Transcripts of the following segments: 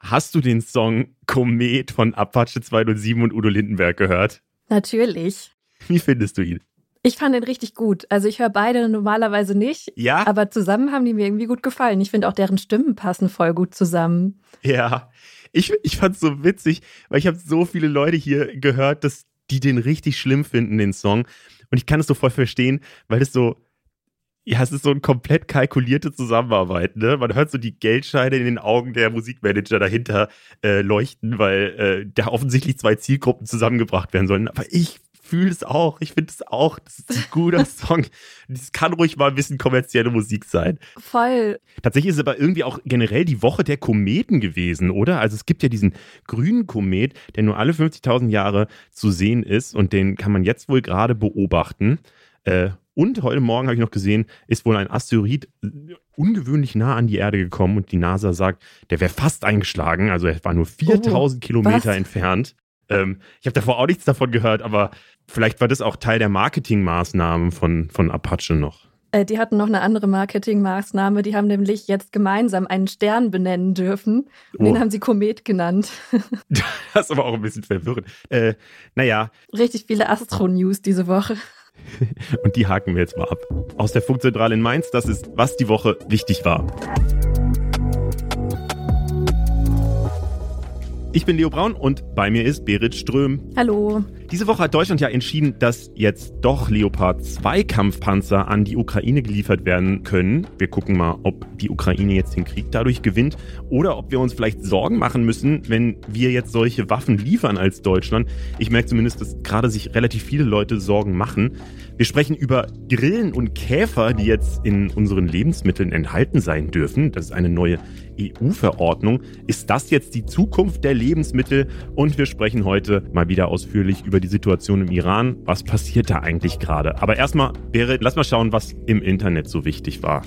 Hast du den Song Komet von Apache 207 und Udo Lindenberg gehört? Natürlich. Wie findest du ihn? Ich fand ihn richtig gut. Also ich höre beide normalerweise nicht. Ja. Aber zusammen haben die mir irgendwie gut gefallen. Ich finde auch deren Stimmen passen voll gut zusammen. Ja. Ich, ich fand es so witzig, weil ich habe so viele Leute hier gehört, dass die den richtig schlimm finden, den Song. Und ich kann es so voll verstehen, weil es so, ja, es ist so eine komplett kalkulierte Zusammenarbeit, ne? Man hört so die Geldscheine in den Augen der Musikmanager dahinter äh, leuchten, weil äh, da offensichtlich zwei Zielgruppen zusammengebracht werden sollen. Aber ich fühle es auch. Ich finde es auch. Das ist ein guter Song. Das kann ruhig mal ein bisschen kommerzielle Musik sein. Voll. Tatsächlich ist es aber irgendwie auch generell die Woche der Kometen gewesen, oder? Also es gibt ja diesen grünen Komet, der nur alle 50.000 Jahre zu sehen ist und den kann man jetzt wohl gerade beobachten. Äh, und heute Morgen habe ich noch gesehen, ist wohl ein Asteroid ungewöhnlich nah an die Erde gekommen und die NASA sagt, der wäre fast eingeschlagen. Also er war nur 4000 oh, Kilometer was? entfernt. Ähm, ich habe davor auch nichts davon gehört, aber vielleicht war das auch Teil der Marketingmaßnahmen von, von Apache noch. Äh, die hatten noch eine andere Marketingmaßnahme. Die haben nämlich jetzt gemeinsam einen Stern benennen dürfen. Und oh. den haben sie Komet genannt. das ist aber auch ein bisschen verwirrend. Äh, naja. Richtig viele Astro-News diese Woche. Und die haken wir jetzt mal ab. Aus der Funkzentrale in Mainz, das ist, was die Woche wichtig war. Ich bin Leo Braun und bei mir ist Berit Ström. Hallo. Diese Woche hat Deutschland ja entschieden, dass jetzt doch Leopard 2 Kampfpanzer an die Ukraine geliefert werden können. Wir gucken mal, ob die Ukraine jetzt den Krieg dadurch gewinnt oder ob wir uns vielleicht Sorgen machen müssen, wenn wir jetzt solche Waffen liefern als Deutschland. Ich merke zumindest, dass gerade sich relativ viele Leute Sorgen machen. Wir sprechen über Grillen und Käfer, die jetzt in unseren Lebensmitteln enthalten sein dürfen. Das ist eine neue EU-Verordnung. Ist das jetzt die Zukunft der Lebensmittel? Und wir sprechen heute mal wieder ausführlich über die Situation im Iran. Was passiert da eigentlich gerade? Aber erstmal, Berit, lass mal schauen, was im Internet so wichtig war.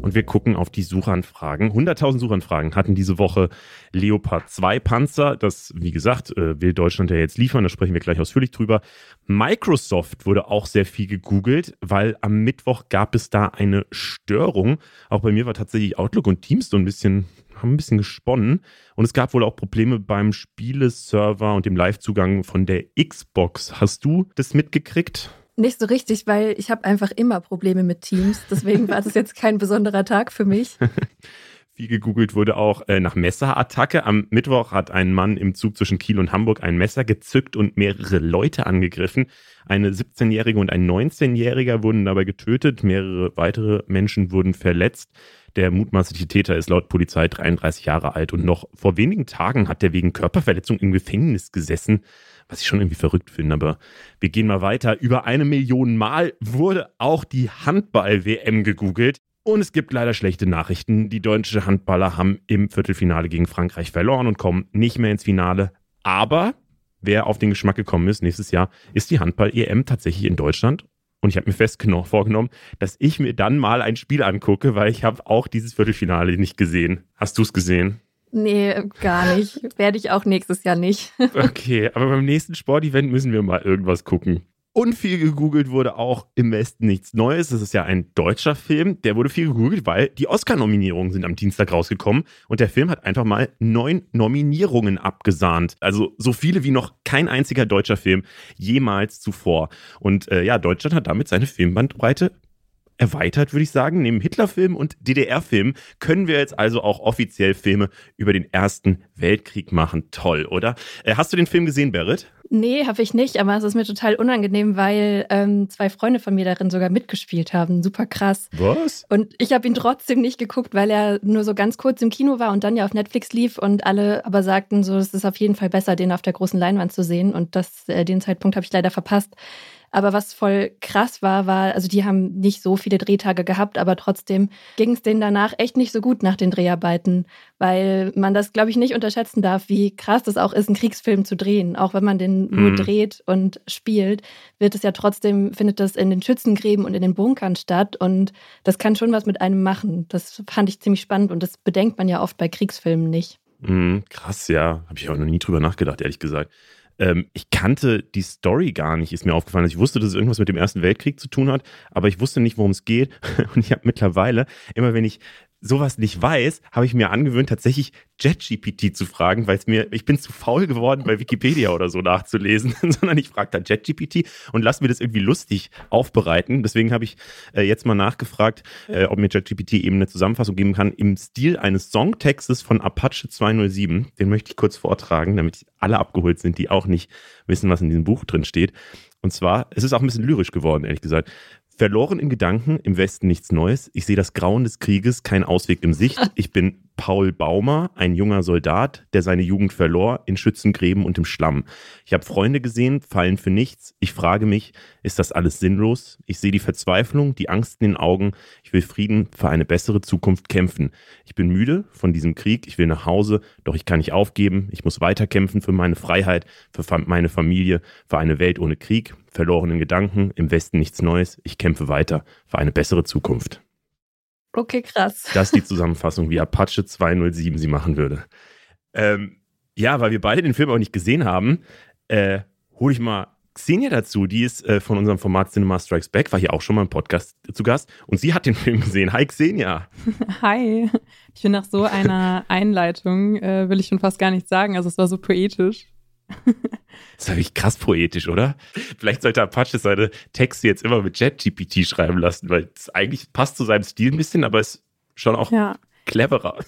Und wir gucken auf die Suchanfragen. 100.000 Suchanfragen hatten diese Woche Leopard 2 Panzer. Das, wie gesagt, äh, will Deutschland ja jetzt liefern. Da sprechen wir gleich ausführlich drüber. Microsoft wurde auch sehr viel gegoogelt, weil am Mittwoch gab es da eine Störung. Auch bei mir war tatsächlich Outlook und Teams so ein bisschen haben ein bisschen gesponnen und es gab wohl auch Probleme beim Spieleserver und dem Livezugang von der Xbox. Hast du das mitgekriegt? Nicht so richtig, weil ich habe einfach immer Probleme mit Teams. Deswegen war das jetzt kein besonderer Tag für mich. Viel gegoogelt wurde auch äh, nach Messerattacke. Am Mittwoch hat ein Mann im Zug zwischen Kiel und Hamburg ein Messer gezückt und mehrere Leute angegriffen. Eine 17-Jährige und ein 19-Jähriger wurden dabei getötet. Mehrere weitere Menschen wurden verletzt. Der mutmaßliche Täter ist laut Polizei 33 Jahre alt und noch vor wenigen Tagen hat er wegen Körperverletzung im Gefängnis gesessen was ich schon irgendwie verrückt finde, aber wir gehen mal weiter. Über eine Million Mal wurde auch die Handball-WM gegoogelt. Und es gibt leider schlechte Nachrichten. Die deutsche Handballer haben im Viertelfinale gegen Frankreich verloren und kommen nicht mehr ins Finale. Aber wer auf den Geschmack gekommen ist, nächstes Jahr ist die Handball-EM tatsächlich in Deutschland. Und ich habe mir fest vorgenommen, dass ich mir dann mal ein Spiel angucke, weil ich habe auch dieses Viertelfinale nicht gesehen. Hast du es gesehen? Nee, gar nicht. Werde ich auch nächstes Jahr nicht. okay, aber beim nächsten Sportevent müssen wir mal irgendwas gucken. Und viel gegoogelt wurde auch im Westen nichts Neues. Das ist ja ein deutscher Film. Der wurde viel gegoogelt, weil die Oscar-Nominierungen sind am Dienstag rausgekommen. Und der Film hat einfach mal neun Nominierungen abgesahnt. Also so viele wie noch kein einziger deutscher Film jemals zuvor. Und äh, ja, Deutschland hat damit seine Filmbandbreite erweitert, würde ich sagen. Neben Hitlerfilm und DDR-Film können wir jetzt also auch offiziell Filme über den Ersten Weltkrieg machen. Toll, oder? Äh, hast du den Film gesehen, Berit? Nee, habe ich nicht, aber es ist mir total unangenehm, weil ähm, zwei Freunde von mir darin sogar mitgespielt haben. Super krass. Was? Und ich habe ihn trotzdem nicht geguckt, weil er nur so ganz kurz im Kino war und dann ja auf Netflix lief und alle aber sagten so, es ist auf jeden Fall besser, den auf der großen Leinwand zu sehen. Und das, äh, den Zeitpunkt habe ich leider verpasst. Aber was voll krass war, war, also die haben nicht so viele Drehtage gehabt, aber trotzdem ging es denen danach echt nicht so gut nach den Dreharbeiten, weil man das, glaube ich, nicht unterschätzen darf, wie krass das auch ist, einen Kriegsfilm zu drehen. Auch wenn man den nur mhm. dreht und spielt, wird es ja trotzdem, findet das in den Schützengräben und in den Bunkern statt. Und das kann schon was mit einem machen. Das fand ich ziemlich spannend und das bedenkt man ja oft bei Kriegsfilmen nicht. Mhm, krass, ja. Habe ich auch noch nie drüber nachgedacht, ehrlich gesagt. Ähm, ich kannte die Story gar nicht, ist mir aufgefallen. Also ich wusste, dass es irgendwas mit dem Ersten Weltkrieg zu tun hat, aber ich wusste nicht, worum es geht. Und ich habe mittlerweile, immer wenn ich sowas nicht weiß, habe ich mir angewöhnt, tatsächlich JetGPT zu fragen, weil es mir, ich bin zu faul geworden, bei Wikipedia oder so nachzulesen, sondern ich frage dann JetGPT und lass mir das irgendwie lustig aufbereiten. Deswegen habe ich äh, jetzt mal nachgefragt, äh, ob mir JetGPT eben eine Zusammenfassung geben kann im Stil eines Songtextes von Apache 207. Den möchte ich kurz vortragen, damit alle abgeholt sind, die auch nicht wissen, was in diesem Buch drin steht. Und zwar, es ist auch ein bisschen lyrisch geworden, ehrlich gesagt. Verloren in Gedanken, im Westen nichts Neues. Ich sehe das Grauen des Krieges, kein Ausweg im Sicht. Ich bin Paul Baumer, ein junger Soldat, der seine Jugend verlor in Schützengräben und im Schlamm. Ich habe Freunde gesehen, fallen für nichts. Ich frage mich, ist das alles sinnlos? Ich sehe die Verzweiflung, die Angst in den Augen. Ich will Frieden für eine bessere Zukunft kämpfen. Ich bin müde von diesem Krieg. Ich will nach Hause, doch ich kann nicht aufgeben. Ich muss weiterkämpfen für meine Freiheit, für meine Familie, für eine Welt ohne Krieg. Verlorenen Gedanken, im Westen nichts Neues. Ich kämpfe weiter für eine bessere Zukunft. Okay, krass. Das ist die Zusammenfassung, wie Apache 207 sie machen würde. Ähm, ja, weil wir beide den Film auch nicht gesehen haben, äh, hole ich mal Xenia dazu. Die ist äh, von unserem Format Cinema Strikes Back, war hier auch schon mal im Podcast zu Gast und sie hat den Film gesehen. Hi Xenia. Hi. Ich bin nach so einer Einleitung, äh, will ich schon fast gar nichts sagen. Also es war so poetisch. Das ist wirklich krass poetisch, oder? Vielleicht sollte Apache seine Texte jetzt immer mit JetGPT schreiben lassen, weil es eigentlich passt zu seinem Stil ein bisschen, aber ist schon auch ja. Cleverer.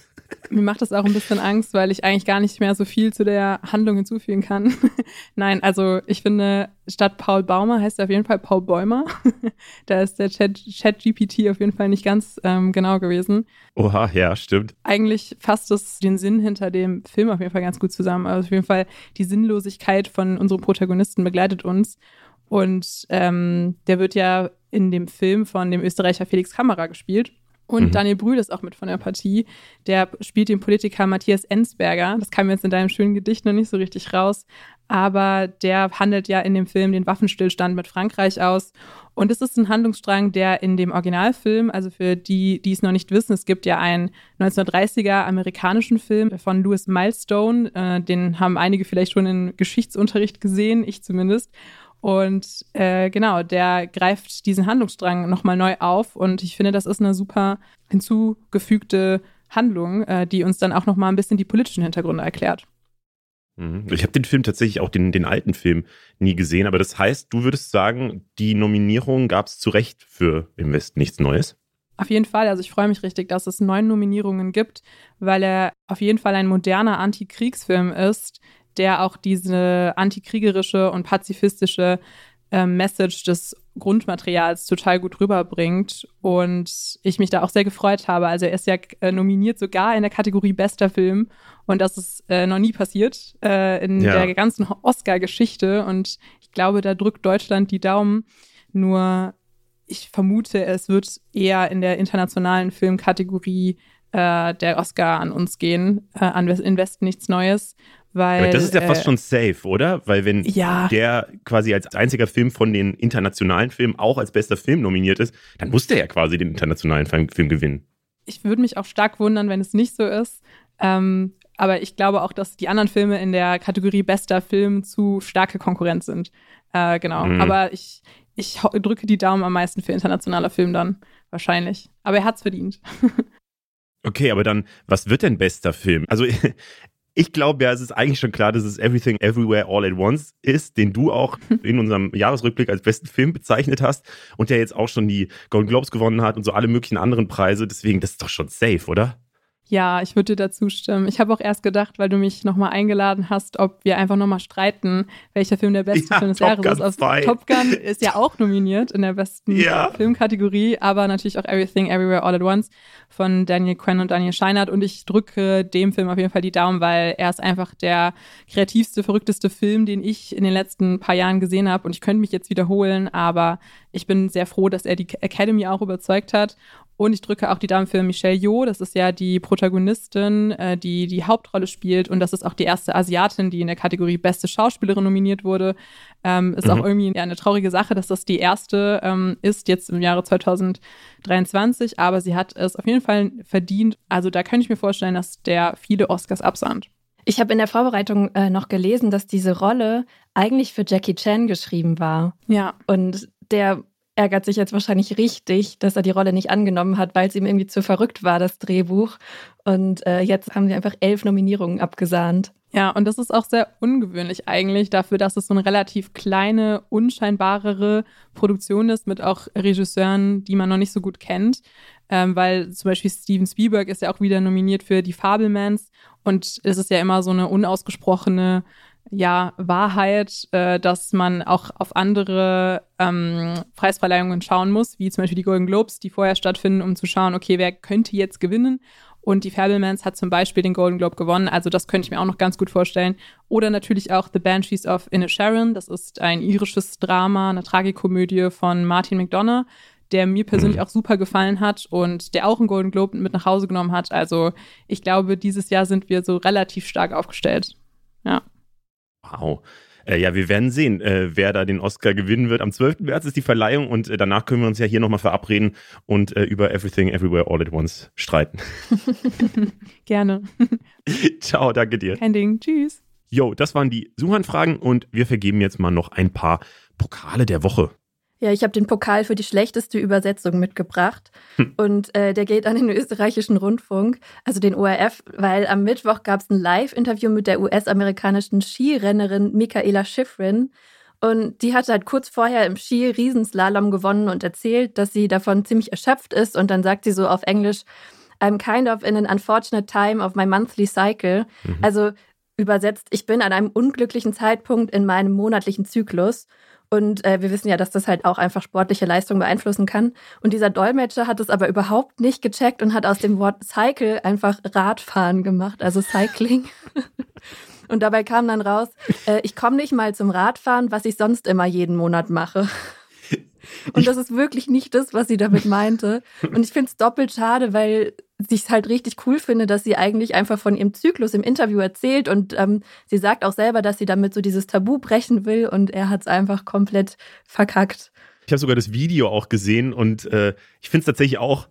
Mir macht das auch ein bisschen Angst, weil ich eigentlich gar nicht mehr so viel zu der Handlung hinzufügen kann. Nein, also ich finde, statt Paul Baumer heißt er auf jeden Fall Paul Bäumer. da ist der Chat-GPT Chat auf jeden Fall nicht ganz ähm, genau gewesen. Oha, ja, stimmt. Eigentlich fasst es den Sinn hinter dem Film auf jeden Fall ganz gut zusammen. Also auf jeden Fall die Sinnlosigkeit von unserem Protagonisten begleitet uns. Und ähm, der wird ja in dem Film von dem Österreicher Felix Kammerer gespielt. Und mhm. Daniel Brühl ist auch mit von der Partie. Der spielt den Politiker Matthias Ensberger. Das kam jetzt in deinem schönen Gedicht noch nicht so richtig raus. Aber der handelt ja in dem Film den Waffenstillstand mit Frankreich aus. Und es ist ein Handlungsstrang, der in dem Originalfilm, also für die, die es noch nicht wissen, es gibt ja einen 1930er amerikanischen Film von Louis Milestone. Äh, den haben einige vielleicht schon in Geschichtsunterricht gesehen, ich zumindest. Und äh, genau, der greift diesen Handlungsstrang nochmal neu auf. Und ich finde, das ist eine super hinzugefügte Handlung, äh, die uns dann auch nochmal ein bisschen die politischen Hintergründe erklärt. Mhm. Ich habe den Film tatsächlich auch den, den alten Film nie gesehen, aber das heißt, du würdest sagen, die Nominierung gab es zu Recht für Im Westen nichts Neues? Auf jeden Fall. Also ich freue mich richtig, dass es neun Nominierungen gibt, weil er auf jeden Fall ein moderner Antikriegsfilm ist, der auch diese antikriegerische und pazifistische äh, Message des Grundmaterials total gut rüberbringt und ich mich da auch sehr gefreut habe. Also er ist ja äh, nominiert sogar in der Kategorie bester Film und das ist äh, noch nie passiert äh, in ja. der ganzen Oscar-Geschichte und ich glaube, da drückt Deutschland die Daumen. Nur ich vermute, es wird eher in der internationalen Filmkategorie äh, der Oscar an uns gehen, äh, an in Westen nichts Neues, weil, das ist ja fast äh, schon safe, oder? Weil wenn ja. der quasi als einziger Film von den internationalen Filmen auch als bester Film nominiert ist, dann muss der ja quasi den internationalen Film gewinnen. Ich würde mich auch stark wundern, wenn es nicht so ist. Ähm, aber ich glaube auch, dass die anderen Filme in der Kategorie bester Film zu starke Konkurrenz sind. Äh, genau. Mhm. Aber ich, ich drücke die Daumen am meisten für internationaler Film dann. Wahrscheinlich. Aber er hat es verdient. Okay, aber dann, was wird denn bester Film? Also ich glaube ja, es ist eigentlich schon klar, dass es Everything Everywhere All at Once ist, den du auch in unserem Jahresrückblick als besten Film bezeichnet hast und der jetzt auch schon die Golden Globes gewonnen hat und so alle möglichen anderen Preise. Deswegen, das ist doch schon safe, oder? Ja, ich würde dir dazu stimmen. Ich habe auch erst gedacht, weil du mich nochmal eingeladen hast, ob wir einfach nochmal streiten, welcher Film der beste ja, Film des Top Jahres Gun ist. Also, Top Gun ist ja auch nominiert in der besten ja. Filmkategorie, aber natürlich auch Everything Everywhere All at Once von Daniel Quinn und Daniel Scheinert. Und ich drücke dem Film auf jeden Fall die Daumen, weil er ist einfach der kreativste, verrückteste Film, den ich in den letzten paar Jahren gesehen habe. Und ich könnte mich jetzt wiederholen, aber ich bin sehr froh, dass er die Academy auch überzeugt hat. Und ich drücke auch die Daumen für Michelle Yeoh. Das ist ja die Protagonistin, äh, die die Hauptrolle spielt. Und das ist auch die erste Asiatin, die in der Kategorie Beste Schauspielerin nominiert wurde. Ähm, ist mhm. auch irgendwie eine traurige Sache, dass das die erste ähm, ist, jetzt im Jahre 2023. Aber sie hat es auf jeden Fall verdient. Also da könnte ich mir vorstellen, dass der viele Oscars absahnt. Ich habe in der Vorbereitung äh, noch gelesen, dass diese Rolle eigentlich für Jackie Chan geschrieben war. Ja. Und der ärgert sich jetzt wahrscheinlich richtig, dass er die Rolle nicht angenommen hat, weil es ihm irgendwie zu verrückt war, das Drehbuch. Und äh, jetzt haben sie einfach elf Nominierungen abgesahnt. Ja, und das ist auch sehr ungewöhnlich eigentlich dafür, dass es so eine relativ kleine, unscheinbarere Produktion ist mit auch Regisseuren, die man noch nicht so gut kennt. Ähm, weil zum Beispiel Steven Spielberg ist ja auch wieder nominiert für die Fabelmans und es ist ja immer so eine unausgesprochene ja, Wahrheit, äh, dass man auch auf andere ähm, Preisverleihungen schauen muss, wie zum Beispiel die Golden Globes, die vorher stattfinden, um zu schauen, okay, wer könnte jetzt gewinnen. Und die Fablemans hat zum Beispiel den Golden Globe gewonnen, also das könnte ich mir auch noch ganz gut vorstellen. Oder natürlich auch The Banshees of Inisharan, das ist ein irisches Drama, eine Tragikomödie von Martin McDonough, der mir persönlich mhm. auch super gefallen hat und der auch einen Golden Globe mit nach Hause genommen hat. Also ich glaube, dieses Jahr sind wir so relativ stark aufgestellt. Ja. Wow. Äh, ja, wir werden sehen, äh, wer da den Oscar gewinnen wird. Am 12. März ist die Verleihung und äh, danach können wir uns ja hier nochmal verabreden und äh, über Everything Everywhere All at Once streiten. Gerne. Ciao, danke dir. Kein Ding. Tschüss. Jo, das waren die Suchanfragen und wir vergeben jetzt mal noch ein paar Pokale der Woche. Ja, ich habe den Pokal für die schlechteste Übersetzung mitgebracht. Hm. Und äh, der geht an den österreichischen Rundfunk, also den ORF, weil am Mittwoch gab es ein Live-Interview mit der US-amerikanischen Skirennerin Michaela Schifrin. Und die hatte halt kurz vorher im Ski Riesenslalom gewonnen und erzählt, dass sie davon ziemlich erschöpft ist. Und dann sagt sie so auf Englisch, I'm kind of in an unfortunate time of my monthly cycle. Mhm. Also übersetzt, ich bin an einem unglücklichen Zeitpunkt in meinem monatlichen Zyklus. Und äh, wir wissen ja, dass das halt auch einfach sportliche Leistung beeinflussen kann. Und dieser Dolmetscher hat es aber überhaupt nicht gecheckt und hat aus dem Wort Cycle einfach Radfahren gemacht, also Cycling. und dabei kam dann raus, äh, ich komme nicht mal zum Radfahren, was ich sonst immer jeden Monat mache. Und das ist wirklich nicht das, was sie damit meinte. Und ich finde es doppelt schade, weil ich es halt richtig cool finde, dass sie eigentlich einfach von ihrem Zyklus im Interview erzählt und ähm, sie sagt auch selber, dass sie damit so dieses Tabu brechen will und er hat es einfach komplett verkackt. Ich habe sogar das Video auch gesehen und äh, ich finde es tatsächlich auch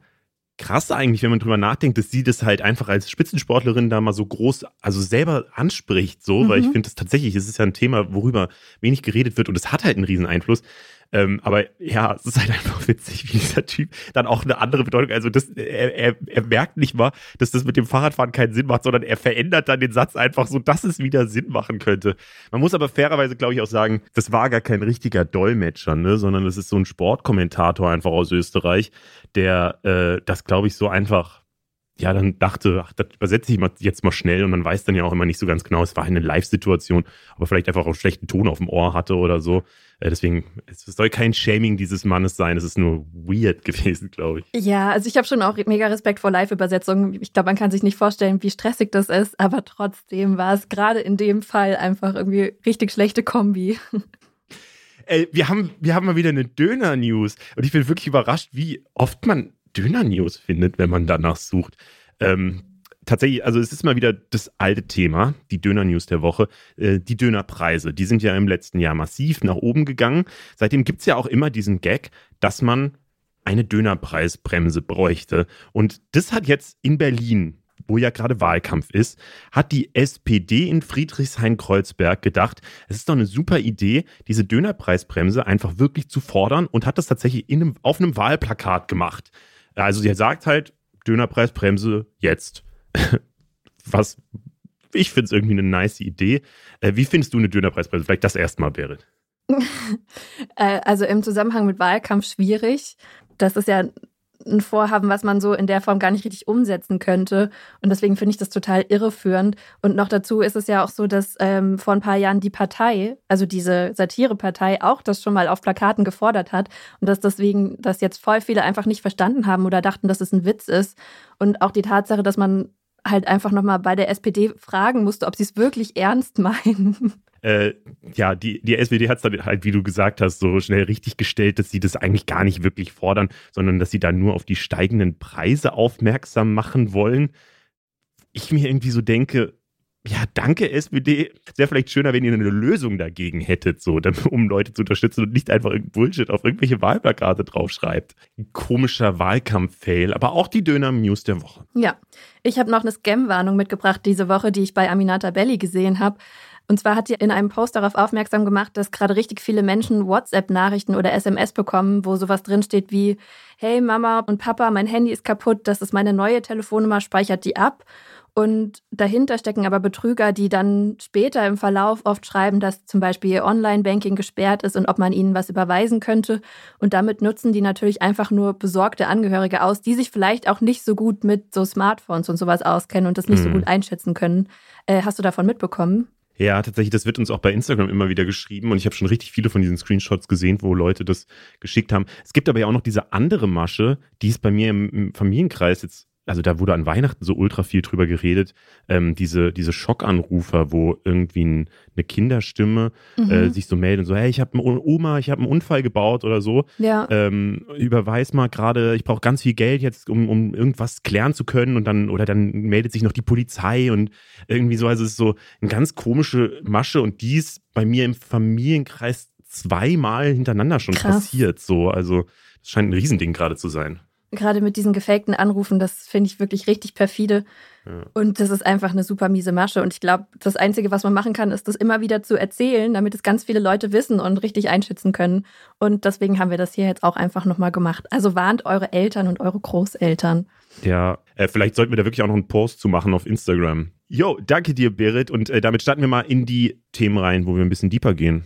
krass eigentlich, wenn man drüber nachdenkt, dass sie das halt einfach als Spitzensportlerin da mal so groß, also selber anspricht, so, mhm. weil ich mhm. finde das tatsächlich, es ist ja ein Thema, worüber wenig geredet wird und es hat halt einen riesen Einfluss. Ähm, aber ja, es ist halt einfach witzig, wie dieser Typ dann auch eine andere Bedeutung, also das, er, er, er merkt nicht mal, dass das mit dem Fahrradfahren keinen Sinn macht, sondern er verändert dann den Satz einfach so, dass es wieder Sinn machen könnte. Man muss aber fairerweise, glaube ich, auch sagen, das war gar kein richtiger Dolmetscher, ne, sondern das ist so ein Sportkommentator einfach aus Österreich, der äh, das, glaube ich, so einfach ja, dann dachte, ach, das übersetze ich mal jetzt mal schnell und man weiß dann ja auch immer nicht so ganz genau, es war eine Live-Situation, aber vielleicht einfach auch einen schlechten Ton auf dem Ohr hatte oder so. Äh, deswegen, es soll kein Shaming dieses Mannes sein, es ist nur weird gewesen, glaube ich. Ja, also ich habe schon auch mega Respekt vor Live-Übersetzungen. Ich glaube, man kann sich nicht vorstellen, wie stressig das ist, aber trotzdem war es gerade in dem Fall einfach irgendwie richtig schlechte Kombi. Ey, wir haben, wir haben mal wieder eine Döner-News und ich bin wirklich überrascht, wie oft man Döner-News findet, wenn man danach sucht. Ähm, tatsächlich, also es ist mal wieder das alte Thema, die Döner-News der Woche. Äh, die Dönerpreise, die sind ja im letzten Jahr massiv nach oben gegangen. Seitdem gibt es ja auch immer diesen Gag, dass man eine Dönerpreisbremse bräuchte. Und das hat jetzt in Berlin wo ja gerade Wahlkampf ist, hat die SPD in Friedrichshain-Kreuzberg gedacht, es ist doch eine super Idee, diese Dönerpreisbremse einfach wirklich zu fordern und hat das tatsächlich einem, auf einem Wahlplakat gemacht. Also sie sagt halt, Dönerpreisbremse jetzt. Was, ich finde es irgendwie eine nice Idee. Äh, wie findest du eine Dönerpreisbremse? Vielleicht das erstmal, Berit. Äh, also im Zusammenhang mit Wahlkampf schwierig. Das ist ja ein Vorhaben, was man so in der Form gar nicht richtig umsetzen könnte. Und deswegen finde ich das total irreführend. Und noch dazu ist es ja auch so, dass ähm, vor ein paar Jahren die Partei, also diese Satirepartei, auch das schon mal auf Plakaten gefordert hat. Und dass deswegen das jetzt voll viele einfach nicht verstanden haben oder dachten, dass es ein Witz ist. Und auch die Tatsache, dass man halt einfach nochmal bei der SPD fragen musste, ob sie es wirklich ernst meinen äh, ja, die, die SPD hat es dann halt, wie du gesagt hast, so schnell richtig gestellt, dass sie das eigentlich gar nicht wirklich fordern, sondern dass sie da nur auf die steigenden Preise aufmerksam machen wollen. Ich mir irgendwie so denke, ja, danke SPD. Wäre vielleicht schöner, wenn ihr eine Lösung dagegen hättet, so, um Leute zu unterstützen und nicht einfach Bullshit auf irgendwelche Wahlplakate draufschreibt. komischer Wahlkampf-Fail, aber auch die Döner-News der Woche. Ja, ich habe noch eine Scam-Warnung mitgebracht diese Woche, die ich bei Aminata Belli gesehen habe. Und zwar hat sie in einem Post darauf aufmerksam gemacht, dass gerade richtig viele Menschen WhatsApp-Nachrichten oder SMS bekommen, wo sowas drinsteht wie, hey Mama und Papa, mein Handy ist kaputt, das ist meine neue Telefonnummer, speichert die ab. Und dahinter stecken aber Betrüger, die dann später im Verlauf oft schreiben, dass zum Beispiel ihr Online-Banking gesperrt ist und ob man ihnen was überweisen könnte. Und damit nutzen die natürlich einfach nur besorgte Angehörige aus, die sich vielleicht auch nicht so gut mit so Smartphones und sowas auskennen und das nicht mhm. so gut einschätzen können. Äh, hast du davon mitbekommen? Ja, tatsächlich, das wird uns auch bei Instagram immer wieder geschrieben und ich habe schon richtig viele von diesen Screenshots gesehen, wo Leute das geschickt haben. Es gibt aber ja auch noch diese andere Masche, die ist bei mir im, im Familienkreis jetzt also da wurde an Weihnachten so ultra viel drüber geredet, ähm, diese, diese Schockanrufer, wo irgendwie ein, eine Kinderstimme äh, mhm. äh, sich so meldet und so, hey, ich habe Oma, ich habe einen Unfall gebaut oder so. Ja. Ähm, überweis mal gerade, ich brauche ganz viel Geld jetzt, um, um irgendwas klären zu können und dann, oder dann meldet sich noch die Polizei und irgendwie so, also es ist so eine ganz komische Masche und dies bei mir im Familienkreis zweimal hintereinander schon Krass. passiert. So, also das scheint ein Riesending gerade zu sein gerade mit diesen gefakten Anrufen, das finde ich wirklich richtig perfide. Ja. Und das ist einfach eine super miese Masche. Und ich glaube, das Einzige, was man machen kann, ist das immer wieder zu erzählen, damit es ganz viele Leute wissen und richtig einschätzen können. Und deswegen haben wir das hier jetzt auch einfach nochmal gemacht. Also warnt eure Eltern und eure Großeltern. Ja, äh, vielleicht sollten wir da wirklich auch noch einen Post zu machen auf Instagram. Jo, danke dir, Berit. Und äh, damit starten wir mal in die Themen rein, wo wir ein bisschen deeper gehen.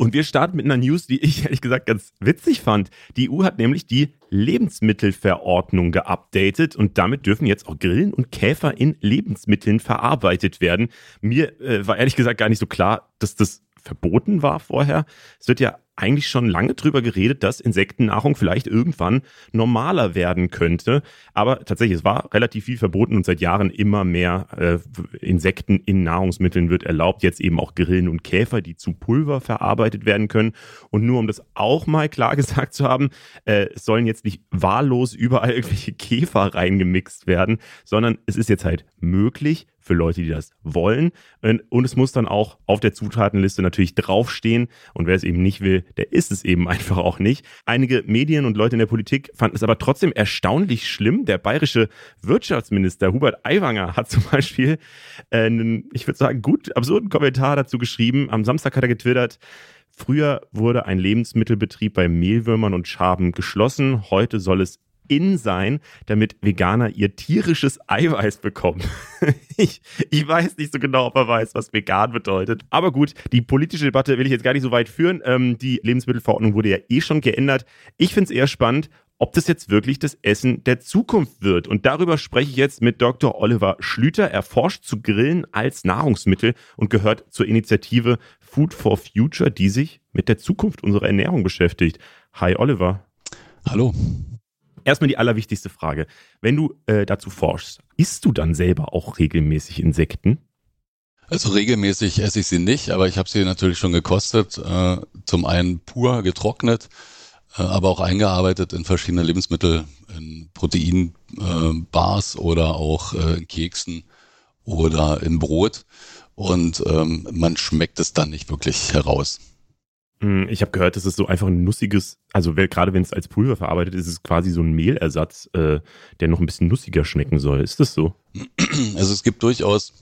Und wir starten mit einer News, die ich ehrlich gesagt ganz witzig fand. Die EU hat nämlich die Lebensmittelverordnung geupdatet und damit dürfen jetzt auch Grillen und Käfer in Lebensmitteln verarbeitet werden. Mir äh, war ehrlich gesagt gar nicht so klar, dass das verboten war vorher. Es wird ja eigentlich schon lange drüber geredet, dass Insektennahrung vielleicht irgendwann normaler werden könnte. Aber tatsächlich, es war relativ viel verboten und seit Jahren immer mehr äh, Insekten in Nahrungsmitteln wird erlaubt. Jetzt eben auch Grillen und Käfer, die zu Pulver verarbeitet werden können. Und nur um das auch mal klar gesagt zu haben, äh, sollen jetzt nicht wahllos überall irgendwelche Käfer reingemixt werden, sondern es ist jetzt halt möglich, für Leute, die das wollen. Und es muss dann auch auf der Zutatenliste natürlich draufstehen. Und wer es eben nicht will, der ist es eben einfach auch nicht. Einige Medien und Leute in der Politik fanden es aber trotzdem erstaunlich schlimm. Der bayerische Wirtschaftsminister Hubert Aiwanger hat zum Beispiel einen, ich würde sagen, gut absurden Kommentar dazu geschrieben. Am Samstag hat er getwittert, Früher wurde ein Lebensmittelbetrieb bei Mehlwürmern und Schaben geschlossen. Heute soll es in sein, damit Veganer ihr tierisches Eiweiß bekommen. ich, ich weiß nicht so genau, ob er weiß, was vegan bedeutet. Aber gut, die politische Debatte will ich jetzt gar nicht so weit führen. Ähm, die Lebensmittelverordnung wurde ja eh schon geändert. Ich finde es eher spannend, ob das jetzt wirklich das Essen der Zukunft wird. Und darüber spreche ich jetzt mit Dr. Oliver Schlüter. Er forscht zu Grillen als Nahrungsmittel und gehört zur Initiative Food for Future, die sich mit der Zukunft unserer Ernährung beschäftigt. Hi Oliver. Hallo. Erstmal die allerwichtigste Frage. Wenn du äh, dazu forschst, isst du dann selber auch regelmäßig Insekten? Also regelmäßig esse ich sie nicht, aber ich habe sie natürlich schon gekostet. Äh, zum einen pur getrocknet, äh, aber auch eingearbeitet in verschiedene Lebensmittel, in Proteinbars äh, oder auch äh, in Keksen oder in Brot. Und ähm, man schmeckt es dann nicht wirklich heraus. Hm, ich habe gehört, das ist so einfach ein nussiges, also gerade wenn es als Pulver verarbeitet ist, ist es quasi so ein Mehlersatz, äh, der noch ein bisschen nussiger schmecken soll. Ist das so? Also es gibt durchaus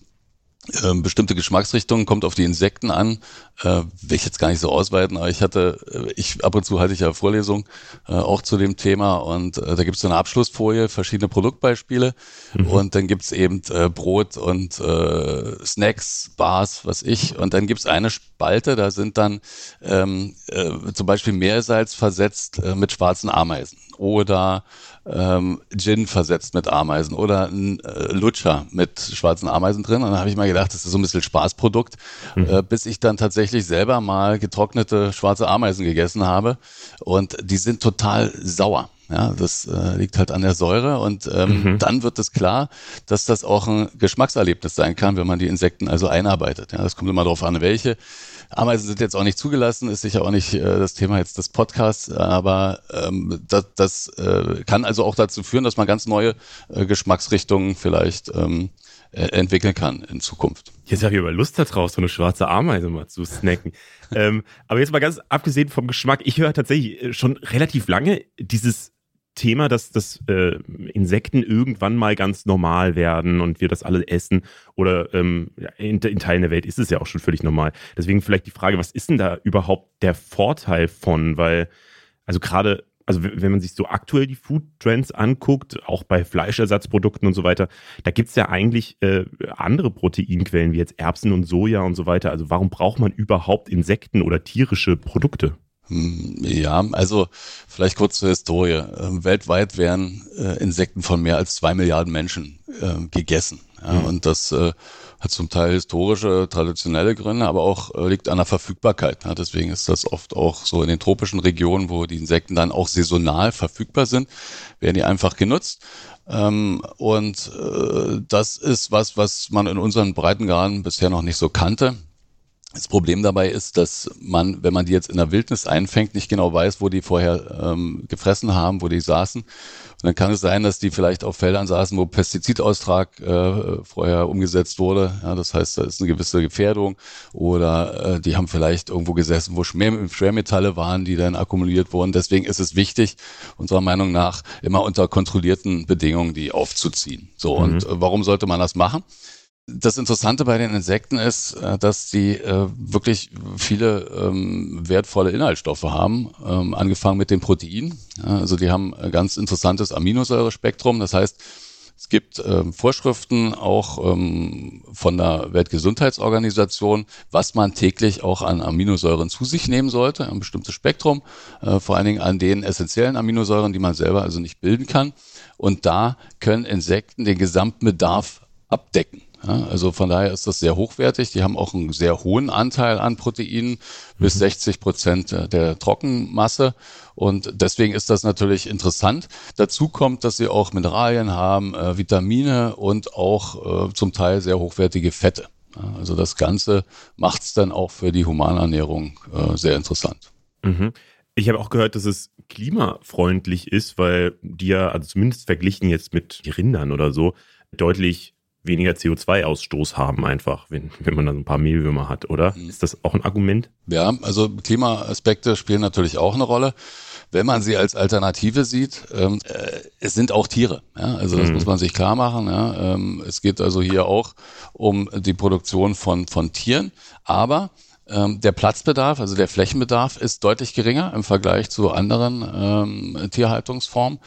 bestimmte Geschmacksrichtungen, kommt auf die Insekten an, äh, will ich jetzt gar nicht so ausweiten, aber ich hatte, äh, ich ab und zu halte ich ja Vorlesungen äh, auch zu dem Thema und äh, da gibt es so eine Abschlussfolie, verschiedene Produktbeispiele mhm. und dann gibt's eben äh, Brot und äh, Snacks, Bars, was ich und dann gibt's eine Spalte, da sind dann ähm, äh, zum Beispiel Meersalz versetzt äh, mit schwarzen Ameisen oder ähm, Gin versetzt mit Ameisen oder ein äh, Lutscher mit schwarzen Ameisen drin. Und dann habe ich mal gedacht, das ist so ein bisschen Spaßprodukt, mhm. äh, bis ich dann tatsächlich selber mal getrocknete schwarze Ameisen gegessen habe. Und die sind total sauer. Ja, das äh, liegt halt an der Säure und ähm, mhm. dann wird es klar, dass das auch ein Geschmackserlebnis sein kann, wenn man die Insekten also einarbeitet. Ja, das kommt immer darauf an, welche. Ameisen sind jetzt auch nicht zugelassen, ist sicher auch nicht äh, das Thema jetzt des Podcasts, aber ähm, das, das äh, kann also auch dazu führen, dass man ganz neue äh, Geschmacksrichtungen vielleicht ähm, äh, entwickeln kann in Zukunft. Jetzt habe ich aber Lust darauf, so eine schwarze Ameise mal zu snacken. ähm, aber jetzt mal ganz abgesehen vom Geschmack, ich höre tatsächlich äh, schon relativ lange dieses Thema, dass, dass äh, Insekten irgendwann mal ganz normal werden und wir das alle essen. Oder ähm, in, in, Teilen der Welt ist es ja auch schon völlig normal. Deswegen vielleicht die Frage, was ist denn da überhaupt der Vorteil von? Weil, also gerade, also wenn man sich so aktuell die Food Trends anguckt, auch bei Fleischersatzprodukten und so weiter, da gibt es ja eigentlich äh, andere Proteinquellen wie jetzt Erbsen und Soja und so weiter. Also warum braucht man überhaupt Insekten oder tierische Produkte? Hm, ja, also vielleicht kurz zur Historie. Ähm, weltweit werden äh, Insekten von mehr als zwei Milliarden Menschen äh, gegessen. Mhm. Und das äh, hat zum Teil historische, traditionelle Gründe, aber auch äh, liegt an der Verfügbarkeit. Deswegen ist das oft auch so in den tropischen Regionen, wo die Insekten dann auch saisonal verfügbar sind, werden die einfach genutzt. Ähm, und das ist was, was man in unseren Breitengraden bisher noch nicht so kannte. Das Problem dabei ist, dass man, wenn man die jetzt in der Wildnis einfängt, nicht genau weiß, wo die vorher ähm, gefressen haben, wo die saßen. Und dann kann es sein, dass die vielleicht auf Feldern saßen, wo Pestizidaustrag äh, vorher umgesetzt wurde. Ja, das heißt, da ist eine gewisse Gefährdung. Oder äh, die haben vielleicht irgendwo gesessen, wo Schwer Schwermetalle waren, die dann akkumuliert wurden. Deswegen ist es wichtig, unserer Meinung nach, immer unter kontrollierten Bedingungen die aufzuziehen. So, mhm. und äh, warum sollte man das machen? Das Interessante bei den Insekten ist, äh, dass sie äh, wirklich viele ähm, wertvolle Inhaltsstoffe haben, ähm, angefangen mit den Proteinen. also die haben ein ganz interessantes Aminosäurespektrum. Das heißt, es gibt ähm, Vorschriften auch von der Weltgesundheitsorganisation, was man täglich auch an Aminosäuren zu sich nehmen sollte, ein bestimmtes Spektrum, äh, vor allen Dingen an den essentiellen Aminosäuren, die man selber also nicht bilden kann. Und da können Insekten den gesamten Bedarf abdecken. Ja, also von daher ist das sehr hochwertig. Die haben auch einen sehr hohen Anteil an Proteinen, bis 60 mhm. Prozent der Trockenmasse. Und deswegen ist das natürlich interessant. Dazu kommt, dass sie auch Mineralien haben, äh, Vitamine und auch äh, zum Teil sehr hochwertige Fette. Ja, also das Ganze macht es dann auch für die Humanernährung äh, sehr interessant. Mhm. Ich habe auch gehört, dass es klimafreundlich ist, weil die ja, also zumindest verglichen jetzt mit Rindern oder so, deutlich weniger CO2-Ausstoß haben, einfach, wenn, wenn man dann ein paar Mehlwürmer hat, oder? Mhm. Ist das auch ein Argument? Ja, also Klimaaspekte spielen natürlich auch eine Rolle. Wenn man sie als Alternative sieht, ähm, äh, es sind auch Tiere. Ja? Also das mhm. muss man sich klar machen. Ja? Ähm, es geht also hier auch um die Produktion von, von Tieren. Aber ähm, der Platzbedarf, also der Flächenbedarf, ist deutlich geringer im Vergleich zu anderen ähm, Tierhaltungsformen.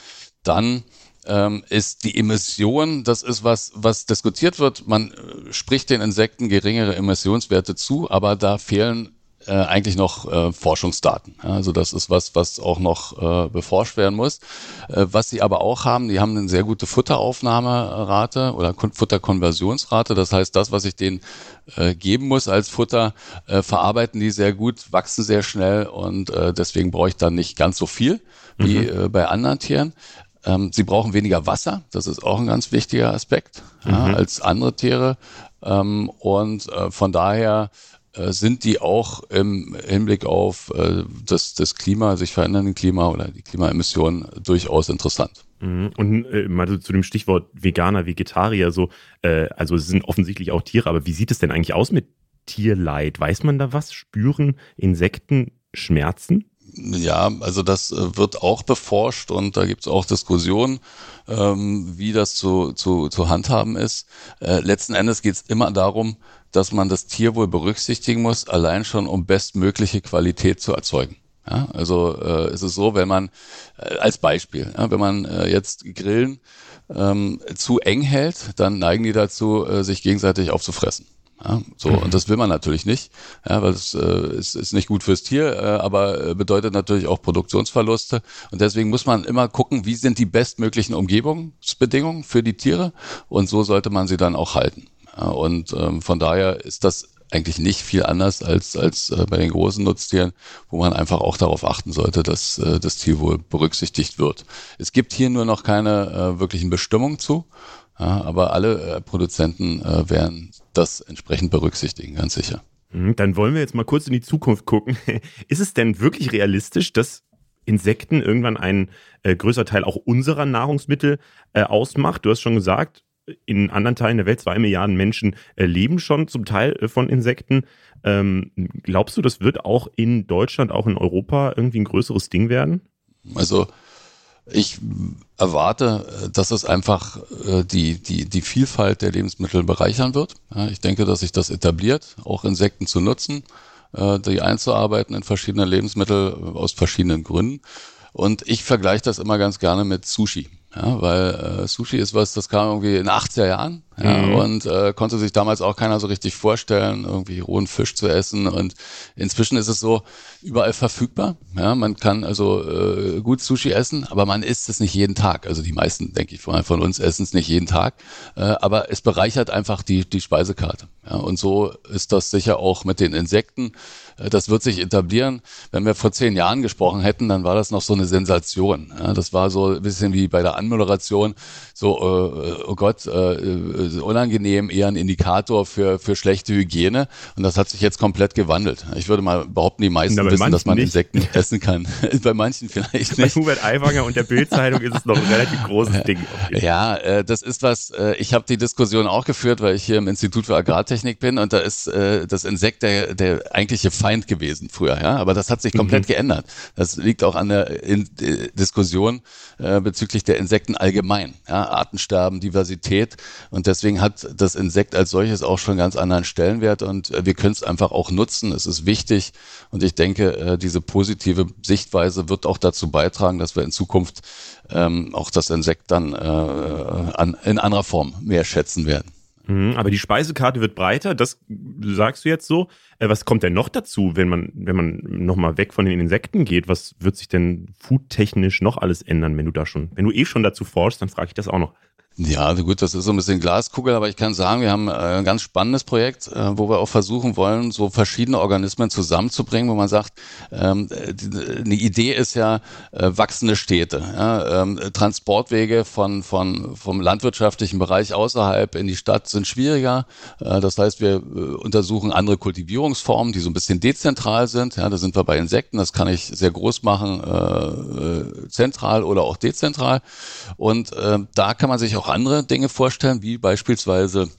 Dann ähm, ist die Emission, das ist was, was diskutiert wird. Man äh, spricht den Insekten geringere Emissionswerte zu, aber da fehlen äh, eigentlich noch äh, Forschungsdaten. Also das ist was, was auch noch äh, beforscht werden muss. Äh, was sie aber auch haben, die haben eine sehr gute Futteraufnahmerate oder Futterkonversionsrate. Das heißt, das, was ich denen äh, geben muss als Futter, äh, verarbeiten die sehr gut, wachsen sehr schnell und äh, deswegen brauche ich dann nicht ganz so viel wie mhm. äh, bei anderen Tieren. Ähm, sie brauchen weniger Wasser, das ist auch ein ganz wichtiger Aspekt mhm. ja, als andere Tiere. Ähm, und äh, von daher äh, sind die auch im Hinblick auf äh, das, das Klima, sich verändernde Klima oder die Klimaemissionen durchaus interessant. Mhm. Und äh, mal so zu dem Stichwort Veganer, Vegetarier, so, äh, also es sind offensichtlich auch Tiere, aber wie sieht es denn eigentlich aus mit Tierleid? Weiß man da was? Spüren Insekten Schmerzen? Ja, also das äh, wird auch beforscht und da gibt es auch Diskussionen, ähm, wie das zu, zu, zu handhaben ist. Äh, letzten Endes geht es immer darum, dass man das Tierwohl berücksichtigen muss, allein schon um bestmögliche Qualität zu erzeugen. Ja, also äh, es ist so, wenn man äh, als Beispiel, ja, wenn man äh, jetzt Grillen ähm, zu eng hält, dann neigen die dazu, äh, sich gegenseitig aufzufressen. Ja, so, mhm. und das will man natürlich nicht, ja, weil es äh, ist, ist nicht gut fürs Tier, äh, aber äh, bedeutet natürlich auch Produktionsverluste. Und deswegen muss man immer gucken, wie sind die bestmöglichen Umgebungsbedingungen für die Tiere und so sollte man sie dann auch halten. Ja, und ähm, von daher ist das eigentlich nicht viel anders als, als äh, bei den großen Nutztieren, wo man einfach auch darauf achten sollte, dass äh, das Tierwohl berücksichtigt wird. Es gibt hier nur noch keine äh, wirklichen Bestimmungen zu. Ja, aber alle äh, Produzenten äh, werden das entsprechend berücksichtigen, ganz sicher. Mhm, dann wollen wir jetzt mal kurz in die Zukunft gucken. Ist es denn wirklich realistisch, dass Insekten irgendwann ein äh, größer Teil auch unserer Nahrungsmittel äh, ausmacht? Du hast schon gesagt, in anderen Teilen der Welt, zwei Milliarden Menschen äh, leben schon zum Teil äh, von Insekten. Ähm, glaubst du, das wird auch in Deutschland, auch in Europa irgendwie ein größeres Ding werden? Also ich erwarte, dass es einfach äh, die, die, die Vielfalt der Lebensmittel bereichern wird. Ich denke, dass sich das etabliert, auch Insekten zu nutzen, äh, die einzuarbeiten in verschiedene Lebensmittel aus verschiedenen Gründen. Und ich vergleiche das immer ganz gerne mit Sushi. Ja, weil äh, Sushi ist was, das kam irgendwie in 80er Jahren ja, mhm. und äh, konnte sich damals auch keiner so richtig vorstellen, irgendwie rohen Fisch zu essen. Und inzwischen ist es so überall verfügbar. Ja, man kann also äh, gut Sushi essen, aber man isst es nicht jeden Tag. Also die meisten, denke ich, von, von uns essen es nicht jeden Tag. Äh, aber es bereichert einfach die, die Speisekarte. Ja, und so ist das sicher auch mit den Insekten. Äh, das wird sich etablieren. Wenn wir vor zehn Jahren gesprochen hätten, dann war das noch so eine Sensation. Ja, das war so ein bisschen wie bei der Anmoderation, so, äh, oh Gott, äh, äh, unangenehm, eher ein Indikator für, für schlechte Hygiene. Und das hat sich jetzt komplett gewandelt. Ich würde mal behaupten, die meisten Na, wissen, dass man nicht. Insekten essen kann. bei manchen vielleicht nicht. Bei Hubert Aiwanger und der Bildzeitung ist es noch ein relativ großes Ding. Ja, äh, das ist was, äh, ich habe die Diskussion auch geführt, weil ich hier im Institut für Agrartechnik bin und da ist äh, das Insekt der, der eigentliche Feind gewesen früher, ja. Aber das hat sich komplett mhm. geändert. Das liegt auch an der in, äh, Diskussion äh, bezüglich der Insekten allgemein. Ja? Artensterben, Diversität. Und deswegen hat das Insekt als solches auch schon ganz anderen Stellenwert und äh, wir können es einfach auch nutzen. Es ist wichtig. Und ich denke, äh, diese positive Sichtweise wird auch dazu beitragen, dass wir in Zukunft ähm, auch das Insekt dann äh, in anderer Form mehr schätzen werden. Mhm, aber die Speisekarte wird breiter, das sagst du jetzt so. Was kommt denn noch dazu, wenn man, wenn man nochmal weg von den Insekten geht? Was wird sich denn foodtechnisch noch alles ändern, wenn du da schon, wenn du eh schon dazu forschst, dann frage ich das auch noch. Ja, also gut, das ist so ein bisschen Glaskugel, aber ich kann sagen, wir haben äh, ein ganz spannendes Projekt, äh, wo wir auch versuchen wollen, so verschiedene Organismen zusammenzubringen, wo man sagt, ähm, eine Idee ist ja äh, wachsende Städte, ähm, Transportwege von, von, vom landwirtschaftlichen Bereich außerhalb in die Stadt sind schwieriger. Das heißt, wir untersuchen andere Kultivierungsformen, die so ein bisschen dezentral sind. Ja, da sind wir bei Insekten, das kann ich sehr groß machen, zentral oder auch dezentral. Und da kann man sich auch andere Dinge vorstellen, wie beispielsweise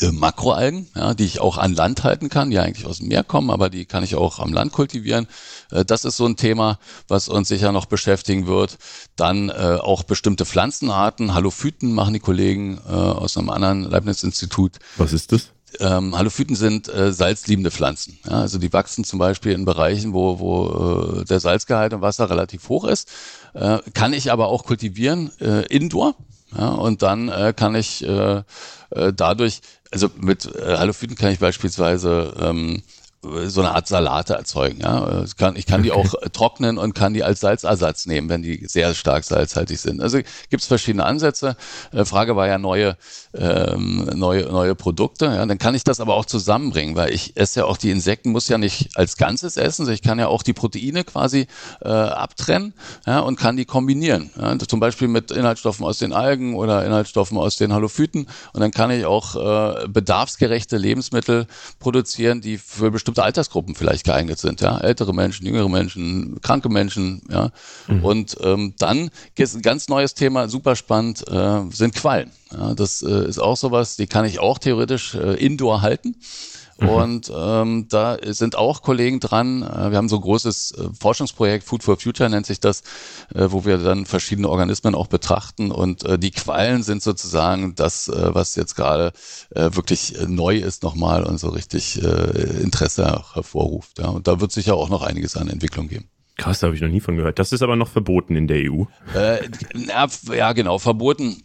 äh, Makroalgen, ja, die ich auch an Land halten kann, die eigentlich aus dem Meer kommen, aber die kann ich auch am Land kultivieren. Äh, das ist so ein Thema, was uns sicher noch beschäftigen wird. Dann äh, auch bestimmte Pflanzenarten, Halophyten machen die Kollegen äh, aus einem anderen Leibniz-Institut. Was ist das? Ähm, Halophyten sind äh, salzliebende Pflanzen. Ja, also die wachsen zum Beispiel in Bereichen, wo, wo äh, der Salzgehalt im Wasser relativ hoch ist. Äh, kann ich aber auch kultivieren indoor. Ja, und dann äh, kann ich äh, äh, dadurch, also mit äh, Halophyten kann ich beispielsweise ähm, so eine Art Salate erzeugen. Ja? Ich kann, ich kann die auch trocknen und kann die als Salzersatz nehmen, wenn die sehr stark salzhaltig sind. Also gibt es verschiedene Ansätze. Äh, Frage war ja neue, ähm, neue, neue Produkte. Ja? Dann kann ich das aber auch zusammenbringen, weil ich esse ja auch die Insekten, muss ja nicht als Ganzes essen. Ich kann ja auch die Proteine quasi äh, abtrennen ja? und kann die kombinieren. Ja? Zum Beispiel mit Inhaltsstoffen aus den Algen oder Inhaltsstoffen aus den Halophyten. Und dann kann ich auch äh, bedarfsgerechte Lebensmittel produzieren, die für bestimmte bestimmte Altersgruppen vielleicht geeignet sind, ja, ältere Menschen, jüngere Menschen, kranke Menschen, ja. Mhm. Und ähm, dann ist ein ganz neues Thema, super spannend, äh, sind Quallen. Ja, das äh, ist auch sowas, die kann ich auch theoretisch äh, indoor halten. Mhm. Und ähm, da sind auch Kollegen dran. Äh, wir haben so ein großes äh, Forschungsprojekt, Food for Future nennt sich das, äh, wo wir dann verschiedene Organismen auch betrachten. Und äh, die Quallen sind sozusagen das, äh, was jetzt gerade äh, wirklich neu ist nochmal und so richtig Interesse hervorruft. Ja. Und da wird sicher auch noch einiges an Entwicklung geben. Krass, da habe ich noch nie von gehört. Das ist aber noch verboten in der EU. Äh, ja, genau, verboten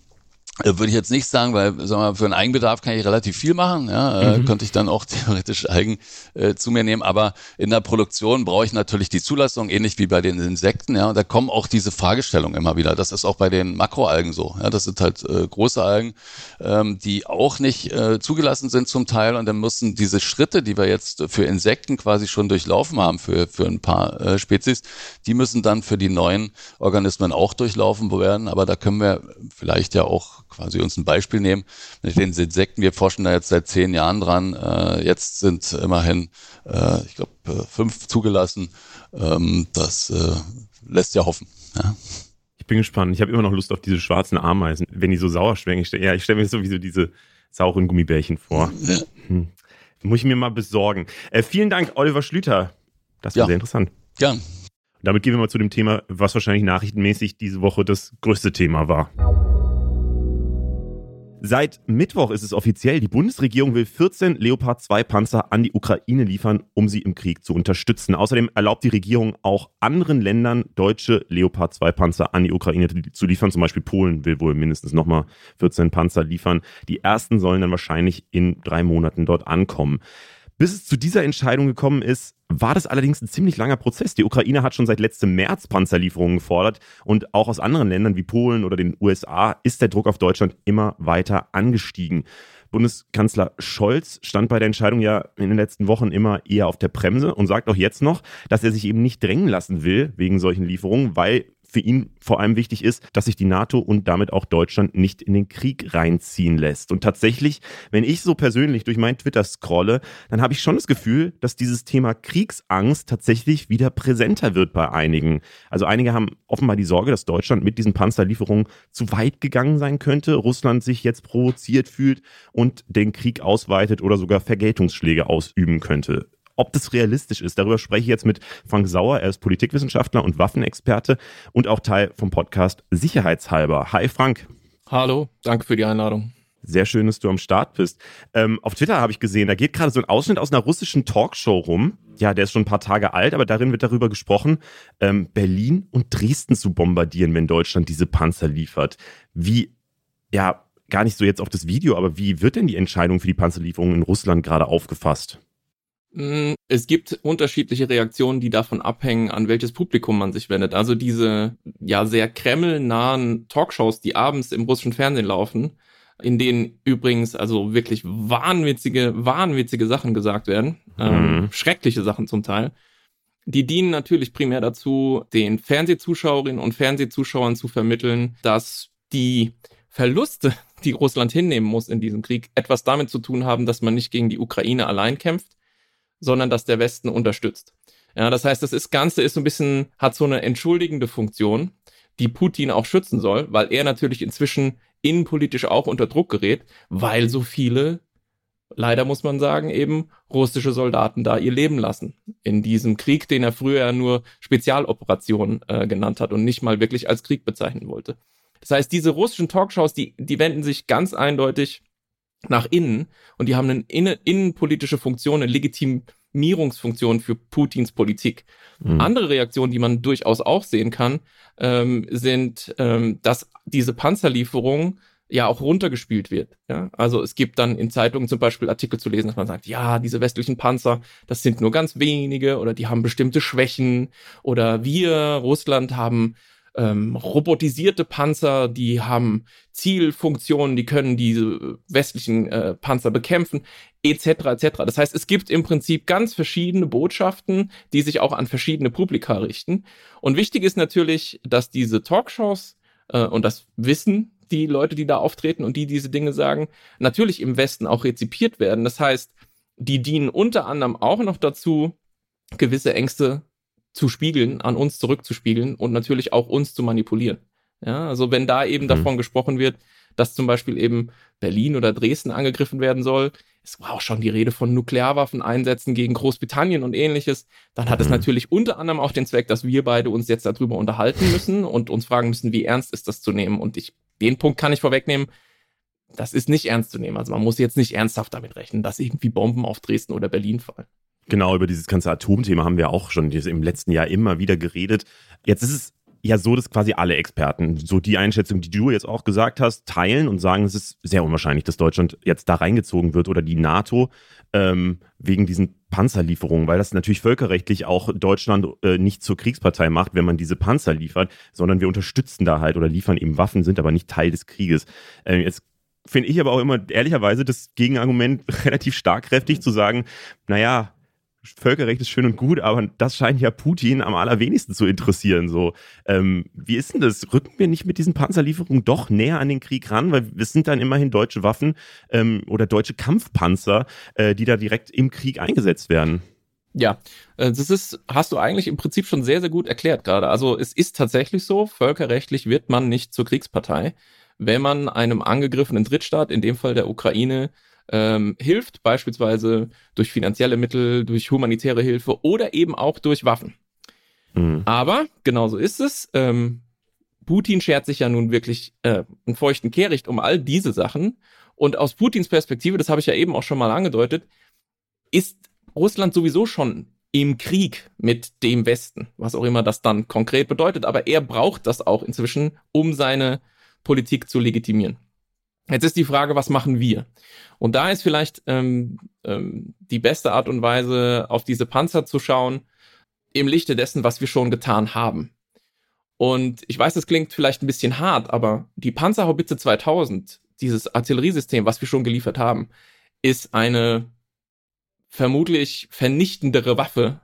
würde ich jetzt nicht sagen, weil sagen wir, für einen Eigenbedarf kann ich relativ viel machen. Ja, äh, mhm. könnte ich dann auch theoretisch Eigen äh, zu mir nehmen. Aber in der Produktion brauche ich natürlich die Zulassung, ähnlich wie bei den Insekten. Ja, und da kommen auch diese Fragestellungen immer wieder. Das ist auch bei den Makroalgen so. Ja, das sind halt äh, große Algen, ähm, die auch nicht äh, zugelassen sind zum Teil. Und dann müssen diese Schritte, die wir jetzt für Insekten quasi schon durchlaufen haben, für für ein paar äh, Spezies, die müssen dann für die neuen Organismen auch durchlaufen werden. Aber da können wir vielleicht ja auch quasi uns ein Beispiel nehmen. Mit den Insekten, wir forschen da jetzt seit zehn Jahren dran. Äh, jetzt sind immerhin, äh, ich glaube, äh, fünf zugelassen. Ähm, das äh, lässt ja hoffen. Ja bin gespannt. Ich habe immer noch Lust auf diese schwarzen Ameisen, wenn die so sauer schmecken. Ich ja, ich stelle mir sowieso diese sauren Gummibärchen vor. Ja. Hm. Muss ich mir mal besorgen. Äh, vielen Dank, Oliver Schlüter. Das war ja. sehr interessant. Ja. Damit gehen wir mal zu dem Thema, was wahrscheinlich nachrichtenmäßig diese Woche das größte Thema war. Seit Mittwoch ist es offiziell, die Bundesregierung will 14 Leopard 2 Panzer an die Ukraine liefern, um sie im Krieg zu unterstützen. Außerdem erlaubt die Regierung auch anderen Ländern deutsche Leopard 2 Panzer an die Ukraine zu liefern. Zum Beispiel Polen will wohl mindestens nochmal 14 Panzer liefern. Die ersten sollen dann wahrscheinlich in drei Monaten dort ankommen. Bis es zu dieser Entscheidung gekommen ist, war das allerdings ein ziemlich langer Prozess. Die Ukraine hat schon seit letztem März Panzerlieferungen gefordert und auch aus anderen Ländern wie Polen oder den USA ist der Druck auf Deutschland immer weiter angestiegen. Bundeskanzler Scholz stand bei der Entscheidung ja in den letzten Wochen immer eher auf der Bremse und sagt auch jetzt noch, dass er sich eben nicht drängen lassen will wegen solchen Lieferungen, weil für ihn vor allem wichtig ist, dass sich die NATO und damit auch Deutschland nicht in den Krieg reinziehen lässt. Und tatsächlich, wenn ich so persönlich durch meinen Twitter scrolle, dann habe ich schon das Gefühl, dass dieses Thema Kriegsangst tatsächlich wieder präsenter wird bei einigen. Also einige haben offenbar die Sorge, dass Deutschland mit diesen Panzerlieferungen zu weit gegangen sein könnte, Russland sich jetzt provoziert fühlt und den Krieg ausweitet oder sogar Vergeltungsschläge ausüben könnte. Ob das realistisch ist, darüber spreche ich jetzt mit Frank Sauer. Er ist Politikwissenschaftler und Waffenexperte und auch Teil vom Podcast Sicherheitshalber. Hi Frank. Hallo, danke für die Einladung. Sehr schön, dass du am Start bist. Ähm, auf Twitter habe ich gesehen, da geht gerade so ein Ausschnitt aus einer russischen Talkshow rum. Ja, der ist schon ein paar Tage alt, aber darin wird darüber gesprochen, ähm, Berlin und Dresden zu bombardieren, wenn Deutschland diese Panzer liefert. Wie, ja, gar nicht so jetzt auf das Video, aber wie wird denn die Entscheidung für die Panzerlieferung in Russland gerade aufgefasst? Mm, es gibt unterschiedliche Reaktionen, die davon abhängen, an welches Publikum man sich wendet. Also diese ja sehr kremlnahen Talkshows, die abends im russischen Fernsehen laufen, in denen übrigens also wirklich wahnwitzige, wahnwitzige Sachen gesagt werden, ähm, mhm. ähm, schreckliche Sachen zum Teil. Die dienen natürlich primär dazu, den Fernsehzuschauerinnen und Fernsehzuschauern zu vermitteln, dass die Verluste, die Russland hinnehmen muss in diesem Krieg, etwas damit zu tun haben, dass man nicht gegen die Ukraine allein kämpft, sondern dass der Westen unterstützt. Ja, das heißt, das ist, Ganze ist so ein bisschen, hat so eine entschuldigende Funktion, die Putin auch schützen soll, weil er natürlich inzwischen innenpolitisch auch unter Druck gerät, weil so viele, leider muss man sagen, eben russische Soldaten da ihr Leben lassen. In diesem Krieg, den er früher nur Spezialoperation äh, genannt hat und nicht mal wirklich als Krieg bezeichnen wollte. Das heißt, diese russischen Talkshows, die, die wenden sich ganz nach innen und die haben eine innen, innenpolitische Funktion, eine Legitimierungsfunktion für Putins Politik. Mhm. Andere Reaktionen, die man durchaus auch sehen kann, ähm, sind, ähm, dass diese Panzerlieferung ja auch runtergespielt wird. Ja? Also es gibt dann in Zeitungen zum Beispiel Artikel zu lesen, dass man sagt, ja, diese westlichen Panzer, das sind nur ganz wenige oder die haben bestimmte Schwächen oder wir, Russland, haben ähm, robotisierte Panzer, die haben Zielfunktionen, die können diese westlichen äh, Panzer bekämpfen, etc. etc. Das heißt, es gibt im Prinzip ganz verschiedene Botschaften, die sich auch an verschiedene Publika richten. Und wichtig ist natürlich, dass diese Talkshows äh, und das Wissen die Leute, die da auftreten und die diese Dinge sagen, natürlich im Westen auch rezipiert werden. Das heißt, die dienen unter anderem auch noch dazu, gewisse Ängste zu spiegeln, an uns zurückzuspiegeln und natürlich auch uns zu manipulieren. Ja, also wenn da eben mhm. davon gesprochen wird, dass zum Beispiel eben Berlin oder Dresden angegriffen werden soll, es war auch schon die Rede von Nuklearwaffen einsetzen gegen Großbritannien und ähnliches, dann hat mhm. es natürlich unter anderem auch den Zweck, dass wir beide uns jetzt darüber unterhalten müssen und uns fragen müssen, wie ernst ist das zu nehmen. Und ich, den Punkt kann ich vorwegnehmen, das ist nicht ernst zu nehmen. Also man muss jetzt nicht ernsthaft damit rechnen, dass irgendwie Bomben auf Dresden oder Berlin fallen. Genau, über dieses ganze Atomthema haben wir auch schon im letzten Jahr immer wieder geredet. Jetzt ist es ja so, dass quasi alle Experten so die Einschätzung, die du jetzt auch gesagt hast, teilen und sagen, es ist sehr unwahrscheinlich, dass Deutschland jetzt da reingezogen wird oder die NATO ähm, wegen diesen Panzerlieferungen, weil das natürlich völkerrechtlich auch Deutschland äh, nicht zur Kriegspartei macht, wenn man diese Panzer liefert, sondern wir unterstützen da halt oder liefern eben Waffen, sind aber nicht Teil des Krieges. Äh, jetzt finde ich aber auch immer ehrlicherweise das Gegenargument relativ starkkräftig zu sagen, naja, Völkerrecht ist schön und gut, aber das scheint ja Putin am allerwenigsten zu interessieren. So, ähm, wie ist denn das? Rücken wir nicht mit diesen Panzerlieferungen doch näher an den Krieg ran? Weil es sind dann immerhin deutsche Waffen ähm, oder deutsche Kampfpanzer, äh, die da direkt im Krieg eingesetzt werden. Ja, äh, das ist, hast du eigentlich im Prinzip schon sehr, sehr gut erklärt gerade. Also es ist tatsächlich so, völkerrechtlich wird man nicht zur Kriegspartei, wenn man einem angegriffenen Drittstaat, in dem Fall der Ukraine, ähm, hilft, beispielsweise durch finanzielle Mittel, durch humanitäre Hilfe oder eben auch durch Waffen. Mhm. Aber genauso ist es. Ähm, Putin schert sich ja nun wirklich äh, einen feuchten Kehricht um all diese Sachen. Und aus Putins Perspektive, das habe ich ja eben auch schon mal angedeutet, ist Russland sowieso schon im Krieg mit dem Westen, was auch immer das dann konkret bedeutet. Aber er braucht das auch inzwischen, um seine Politik zu legitimieren. Jetzt ist die Frage, was machen wir? Und da ist vielleicht ähm, ähm, die beste Art und Weise, auf diese Panzer zu schauen, im Lichte dessen, was wir schon getan haben. Und ich weiß, das klingt vielleicht ein bisschen hart, aber die Panzerhaubitze 2000, dieses Artilleriesystem, was wir schon geliefert haben, ist eine vermutlich vernichtendere Waffe,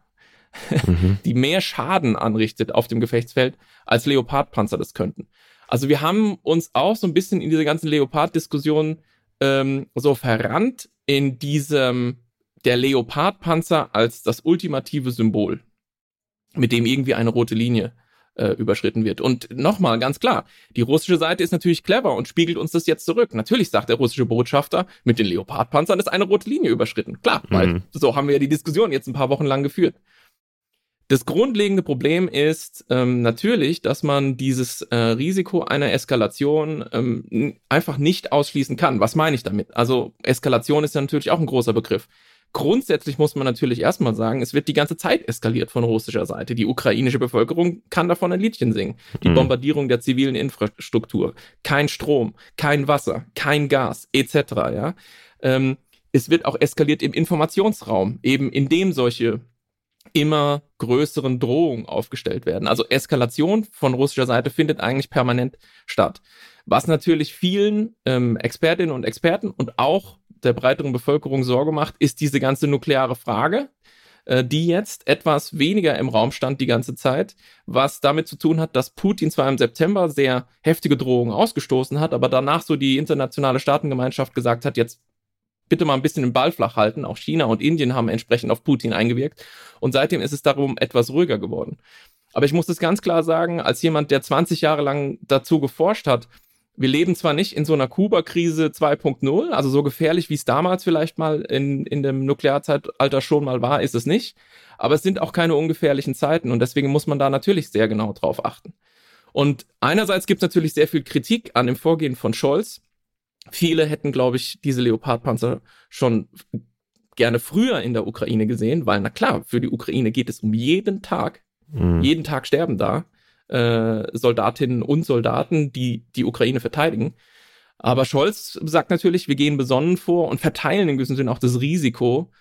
mhm. die mehr Schaden anrichtet auf dem Gefechtsfeld, als Leopardpanzer das könnten. Also wir haben uns auch so ein bisschen in diese ganzen Leopard-Diskussionen ähm, so verrannt in diesem der Leopardpanzer als das ultimative Symbol, mit dem irgendwie eine rote Linie äh, überschritten wird. Und nochmal, ganz klar, die russische Seite ist natürlich clever und spiegelt uns das jetzt zurück. Natürlich sagt der russische Botschafter, mit den Leopardpanzern ist eine rote Linie überschritten. Klar, mhm. weil so haben wir ja die Diskussion jetzt ein paar Wochen lang geführt. Das grundlegende Problem ist ähm, natürlich, dass man dieses äh, Risiko einer Eskalation ähm, einfach nicht ausschließen kann. Was meine ich damit? Also Eskalation ist ja natürlich auch ein großer Begriff. Grundsätzlich muss man natürlich erstmal sagen, es wird die ganze Zeit eskaliert von russischer Seite. Die ukrainische Bevölkerung kann davon ein Liedchen singen. Die mhm. Bombardierung der zivilen Infrastruktur, kein Strom, kein Wasser, kein Gas, etc. Ja, ähm, es wird auch eskaliert im Informationsraum, eben indem solche immer größeren Drohungen aufgestellt werden. Also Eskalation von russischer Seite findet eigentlich permanent statt. Was natürlich vielen ähm, Expertinnen und Experten und auch der breiteren Bevölkerung Sorge macht, ist diese ganze nukleare Frage, äh, die jetzt etwas weniger im Raum stand die ganze Zeit, was damit zu tun hat, dass Putin zwar im September sehr heftige Drohungen ausgestoßen hat, aber danach so die internationale Staatengemeinschaft gesagt hat, jetzt bitte mal ein bisschen den Ball flach halten. Auch China und Indien haben entsprechend auf Putin eingewirkt. Und seitdem ist es darum etwas ruhiger geworden. Aber ich muss es ganz klar sagen, als jemand, der 20 Jahre lang dazu geforscht hat, wir leben zwar nicht in so einer Kuba-Krise 2.0, also so gefährlich, wie es damals vielleicht mal in, in dem Nuklearzeitalter schon mal war, ist es nicht. Aber es sind auch keine ungefährlichen Zeiten und deswegen muss man da natürlich sehr genau drauf achten. Und einerseits gibt es natürlich sehr viel Kritik an dem Vorgehen von Scholz, Viele hätten, glaube ich, diese Leopardpanzer schon gerne früher in der Ukraine gesehen, weil, na klar, für die Ukraine geht es um jeden Tag. Mhm. Jeden Tag sterben da äh, Soldatinnen und Soldaten, die die Ukraine verteidigen. Aber Scholz sagt natürlich, wir gehen besonnen vor und verteilen in gewissem Sinne auch das Risiko,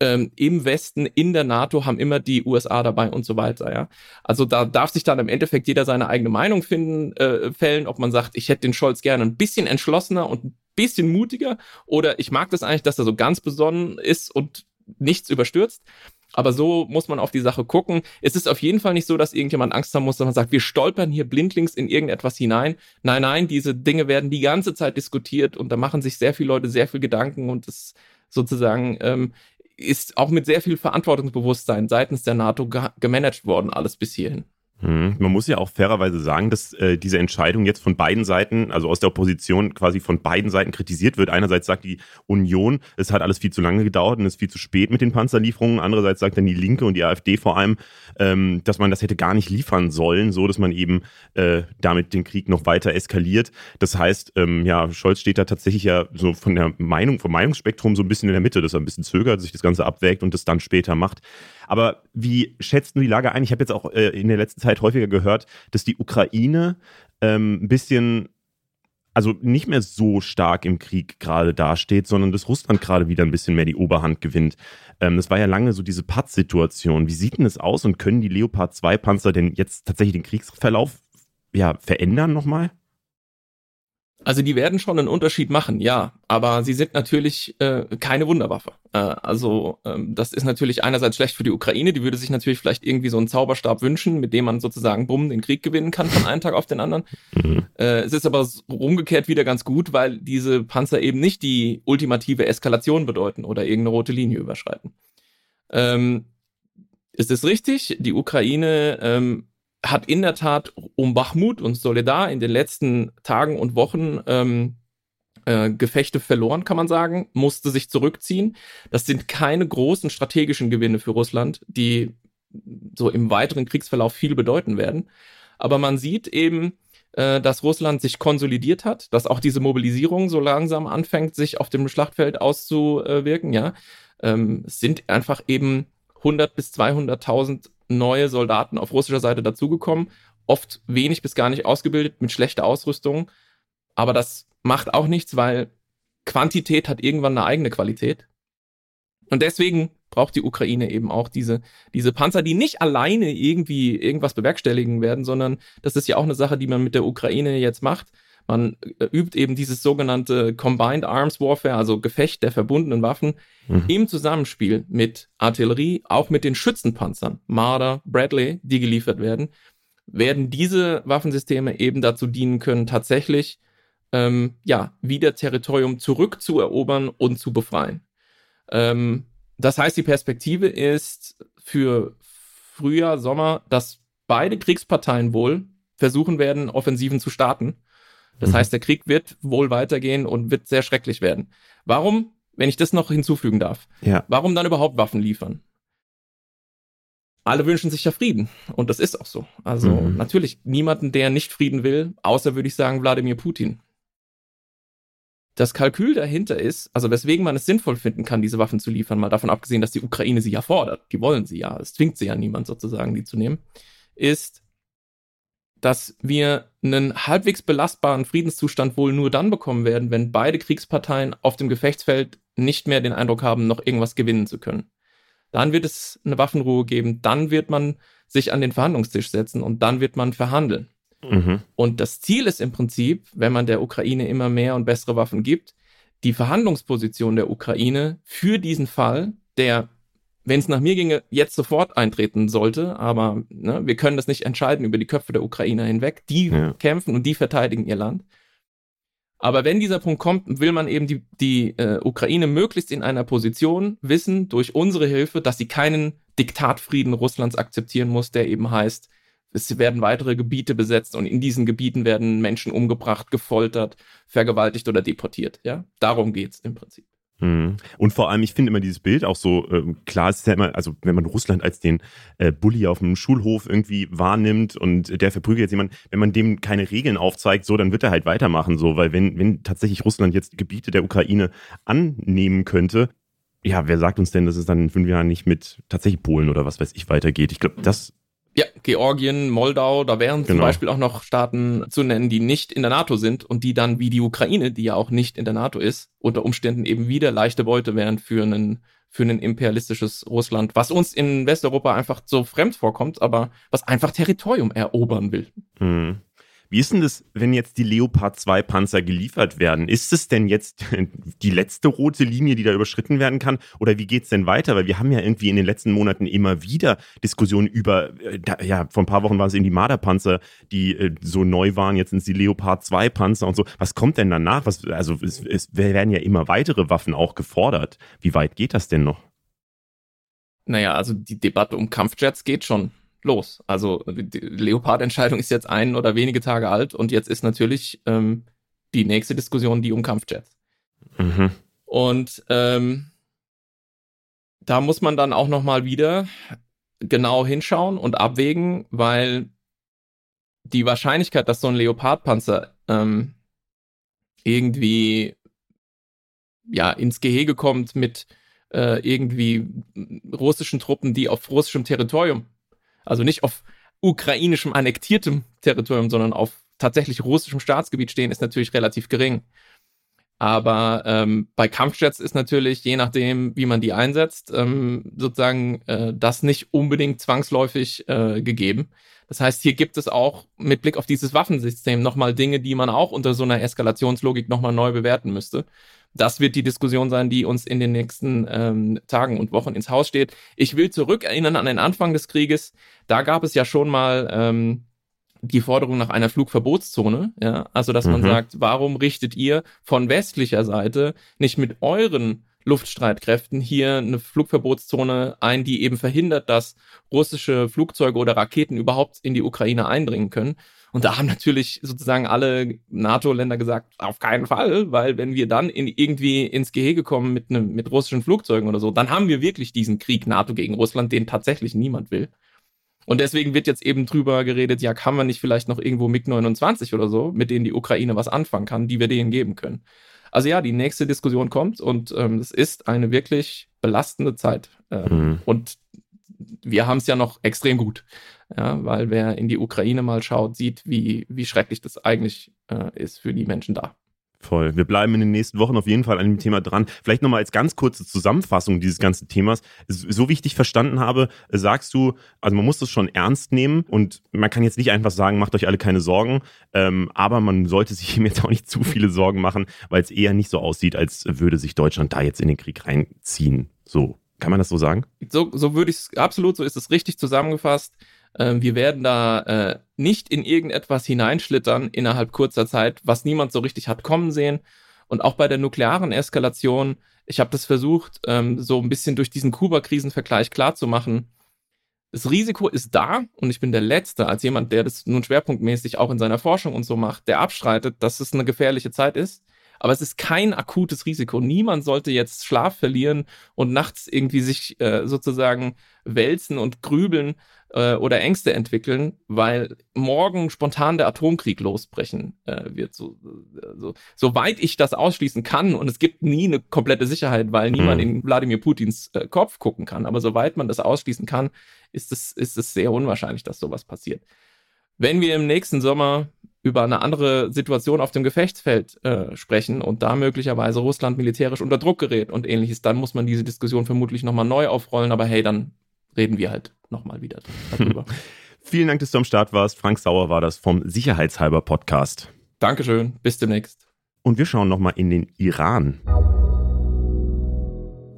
ähm, im Westen, in der NATO haben immer die USA dabei und so weiter, ja. Also da darf sich dann im Endeffekt jeder seine eigene Meinung finden, äh, fällen, ob man sagt, ich hätte den Scholz gerne ein bisschen entschlossener und ein bisschen mutiger oder ich mag das eigentlich, dass er so ganz besonnen ist und nichts überstürzt. Aber so muss man auf die Sache gucken. Es ist auf jeden Fall nicht so, dass irgendjemand Angst haben muss, dass man sagt, wir stolpern hier blindlings in irgendetwas hinein. Nein, nein, diese Dinge werden die ganze Zeit diskutiert und da machen sich sehr viele Leute sehr viel Gedanken und das sozusagen ähm, ist auch mit sehr viel Verantwortungsbewusstsein seitens der NATO gemanagt worden, alles bis hierhin. Hm. Man muss ja auch fairerweise sagen, dass äh, diese Entscheidung jetzt von beiden Seiten, also aus der Opposition quasi von beiden Seiten kritisiert wird. Einerseits sagt die Union, es hat alles viel zu lange gedauert und es ist viel zu spät mit den Panzerlieferungen. Andererseits sagt dann die Linke und die AfD vor allem, ähm, dass man das hätte gar nicht liefern sollen, so dass man eben äh, damit den Krieg noch weiter eskaliert. Das heißt, ähm, ja, Scholz steht da tatsächlich ja so von der Meinung, vom Meinungsspektrum so ein bisschen in der Mitte, dass er ein bisschen zögert, sich das Ganze abwägt und das dann später macht. Aber wie schätzt du die Lage ein? Ich habe jetzt auch äh, in der letzten Zeit häufiger gehört, dass die Ukraine ähm, ein bisschen also nicht mehr so stark im Krieg gerade dasteht, sondern dass Russland gerade wieder ein bisschen mehr die Oberhand gewinnt. Ähm, das war ja lange so diese Patz-Situation. Wie sieht denn das aus und können die Leopard 2 Panzer denn jetzt tatsächlich den Kriegsverlauf ja, verändern nochmal? Also die werden schon einen Unterschied machen, ja, aber sie sind natürlich äh, keine Wunderwaffe. Äh, also ähm, das ist natürlich einerseits schlecht für die Ukraine, die würde sich natürlich vielleicht irgendwie so einen Zauberstab wünschen, mit dem man sozusagen bumm den Krieg gewinnen kann von einem Tag auf den anderen. Mhm. Äh, es ist aber umgekehrt wieder ganz gut, weil diese Panzer eben nicht die ultimative Eskalation bedeuten oder irgendeine rote Linie überschreiten. Ähm, es ist richtig, die Ukraine ähm, hat in der Tat um Bachmut und Soledar in den letzten Tagen und Wochen ähm, äh, Gefechte verloren, kann man sagen, musste sich zurückziehen. Das sind keine großen strategischen Gewinne für Russland, die so im weiteren Kriegsverlauf viel bedeuten werden. Aber man sieht eben, äh, dass Russland sich konsolidiert hat, dass auch diese Mobilisierung so langsam anfängt, sich auf dem Schlachtfeld auszuwirken. Ja, ähm, es sind einfach eben 100 bis 200.000 neue Soldaten auf russischer Seite dazugekommen, oft wenig bis gar nicht ausgebildet, mit schlechter Ausrüstung. Aber das macht auch nichts, weil Quantität hat irgendwann eine eigene Qualität. Und deswegen braucht die Ukraine eben auch diese, diese Panzer, die nicht alleine irgendwie irgendwas bewerkstelligen werden, sondern das ist ja auch eine Sache, die man mit der Ukraine jetzt macht. Man äh, übt eben dieses sogenannte Combined Arms Warfare, also Gefecht der verbundenen Waffen, mhm. im Zusammenspiel mit Artillerie, auch mit den Schützenpanzern, Marder, Bradley, die geliefert werden, werden diese Waffensysteme eben dazu dienen können, tatsächlich ähm, ja, wieder Territorium zurückzuerobern und zu befreien. Ähm, das heißt, die Perspektive ist für Frühjahr, Sommer, dass beide Kriegsparteien wohl versuchen werden, Offensiven zu starten. Das mhm. heißt, der Krieg wird wohl weitergehen und wird sehr schrecklich werden. Warum, wenn ich das noch hinzufügen darf, ja. warum dann überhaupt Waffen liefern? Alle wünschen sich ja Frieden. Und das ist auch so. Also mhm. natürlich niemanden, der nicht Frieden will, außer würde ich sagen Wladimir Putin das Kalkül dahinter ist, also weswegen man es sinnvoll finden kann, diese Waffen zu liefern, mal davon abgesehen, dass die Ukraine sie ja fordert, die wollen sie ja, es zwingt sie ja niemand sozusagen, die zu nehmen, ist, dass wir einen halbwegs belastbaren Friedenszustand wohl nur dann bekommen werden, wenn beide Kriegsparteien auf dem Gefechtsfeld nicht mehr den Eindruck haben, noch irgendwas gewinnen zu können. Dann wird es eine Waffenruhe geben, dann wird man sich an den Verhandlungstisch setzen und dann wird man verhandeln. Mhm. Und das Ziel ist im Prinzip, wenn man der Ukraine immer mehr und bessere Waffen gibt, die Verhandlungsposition der Ukraine für diesen Fall, der, wenn es nach mir ginge, jetzt sofort eintreten sollte, aber ne, wir können das nicht entscheiden über die Köpfe der Ukrainer hinweg. Die ja. kämpfen und die verteidigen ihr Land. Aber wenn dieser Punkt kommt, will man eben die, die äh, Ukraine möglichst in einer Position wissen, durch unsere Hilfe, dass sie keinen Diktatfrieden Russlands akzeptieren muss, der eben heißt, es werden weitere Gebiete besetzt und in diesen Gebieten werden Menschen umgebracht, gefoltert, vergewaltigt oder deportiert. Ja, darum geht's im Prinzip. Mhm. Und vor allem, ich finde immer dieses Bild auch so, äh, klar es ist ja immer, also wenn man Russland als den äh, Bully auf dem Schulhof irgendwie wahrnimmt und der verprügelt jetzt jemanden, wenn man dem keine Regeln aufzeigt, so, dann wird er halt weitermachen, so, weil wenn, wenn tatsächlich Russland jetzt Gebiete der Ukraine annehmen könnte, ja, wer sagt uns denn, dass es dann in fünf Jahren nicht mit tatsächlich Polen oder was weiß ich weitergeht? Ich glaube, das ja, Georgien, Moldau, da wären genau. zum Beispiel auch noch Staaten zu nennen, die nicht in der NATO sind und die dann wie die Ukraine, die ja auch nicht in der NATO ist, unter Umständen eben wieder leichte Beute wären für einen für ein imperialistisches Russland, was uns in Westeuropa einfach so fremd vorkommt, aber was einfach Territorium erobern will. Mhm. Wie ist denn das, wenn jetzt die Leopard 2 Panzer geliefert werden? Ist es denn jetzt die letzte rote Linie, die da überschritten werden kann? Oder wie geht's denn weiter? Weil wir haben ja irgendwie in den letzten Monaten immer wieder Diskussionen über, äh, ja, vor ein paar Wochen waren es eben die Marder-Panzer, die äh, so neu waren, jetzt sind es die Leopard 2 Panzer und so. Was kommt denn danach? Was, also es, es werden ja immer weitere Waffen auch gefordert. Wie weit geht das denn noch? Naja, also die Debatte um Kampfjets geht schon los. Also die Leopard-Entscheidung ist jetzt ein oder wenige Tage alt und jetzt ist natürlich ähm, die nächste Diskussion die um Kampfjets. Mhm. Und ähm, da muss man dann auch noch mal wieder genau hinschauen und abwägen, weil die Wahrscheinlichkeit, dass so ein Leopardpanzer ähm, irgendwie ja ins Gehege kommt mit äh, irgendwie russischen Truppen, die auf russischem Territorium also nicht auf ukrainischem annektiertem Territorium, sondern auf tatsächlich russischem Staatsgebiet stehen, ist natürlich relativ gering. Aber ähm, bei Kampfjets ist natürlich, je nachdem, wie man die einsetzt, ähm, sozusagen äh, das nicht unbedingt zwangsläufig äh, gegeben. Das heißt, hier gibt es auch mit Blick auf dieses Waffensystem nochmal Dinge, die man auch unter so einer Eskalationslogik nochmal neu bewerten müsste. Das wird die Diskussion sein, die uns in den nächsten ähm, Tagen und Wochen ins Haus steht. Ich will zurückerinnern an den Anfang des Krieges. Da gab es ja schon mal ähm, die Forderung nach einer Flugverbotszone. Ja? Also, dass mhm. man sagt, warum richtet ihr von westlicher Seite nicht mit euren Luftstreitkräften hier eine Flugverbotszone ein, die eben verhindert, dass russische Flugzeuge oder Raketen überhaupt in die Ukraine eindringen können. Und da haben natürlich sozusagen alle NATO-Länder gesagt, auf keinen Fall, weil wenn wir dann in, irgendwie ins Gehege kommen mit, ne, mit russischen Flugzeugen oder so, dann haben wir wirklich diesen Krieg NATO gegen Russland, den tatsächlich niemand will. Und deswegen wird jetzt eben drüber geredet, ja, kann man nicht vielleicht noch irgendwo MiG-29 oder so, mit denen die Ukraine was anfangen kann, die wir denen geben können. Also ja, die nächste Diskussion kommt und ähm, es ist eine wirklich belastende Zeit. Ähm, mhm. Und wir haben es ja noch extrem gut. Ja, weil wer in die Ukraine mal schaut, sieht, wie, wie schrecklich das eigentlich äh, ist für die Menschen da. Voll. Wir bleiben in den nächsten Wochen auf jeden Fall an dem Thema dran. Vielleicht nochmal als ganz kurze Zusammenfassung dieses ganzen Themas. So wie ich dich verstanden habe, sagst du, also man muss das schon ernst nehmen und man kann jetzt nicht einfach sagen, macht euch alle keine Sorgen, ähm, aber man sollte sich eben jetzt auch nicht zu viele Sorgen machen, weil es eher nicht so aussieht, als würde sich Deutschland da jetzt in den Krieg reinziehen. So. Kann man das so sagen? So, so würde ich es, absolut, so ist es richtig zusammengefasst. Ähm, wir werden da äh, nicht in irgendetwas hineinschlittern innerhalb kurzer Zeit, was niemand so richtig hat kommen sehen. Und auch bei der nuklearen Eskalation, ich habe das versucht, ähm, so ein bisschen durch diesen Kuba-Krisenvergleich klarzumachen. Das Risiko ist da und ich bin der Letzte, als jemand, der das nun schwerpunktmäßig auch in seiner Forschung und so macht, der abstreitet, dass es eine gefährliche Zeit ist. Aber es ist kein akutes Risiko. Niemand sollte jetzt Schlaf verlieren und nachts irgendwie sich äh, sozusagen wälzen und grübeln, äh, oder Ängste entwickeln, weil morgen spontan der Atomkrieg losbrechen äh, wird. So, so, soweit ich das ausschließen kann, und es gibt nie eine komplette Sicherheit, weil niemand mhm. in Wladimir Putins äh, Kopf gucken kann, aber soweit man das ausschließen kann, ist es, ist es sehr unwahrscheinlich, dass sowas passiert. Wenn wir im nächsten Sommer über eine andere Situation auf dem Gefechtsfeld äh, sprechen und da möglicherweise Russland militärisch unter Druck gerät und ähnliches, dann muss man diese Diskussion vermutlich nochmal neu aufrollen. Aber hey, dann reden wir halt nochmal wieder darüber. Vielen Dank, dass du am Start warst. Frank Sauer war das vom Sicherheitshalber Podcast. Dankeschön, bis demnächst. Und wir schauen nochmal in den Iran.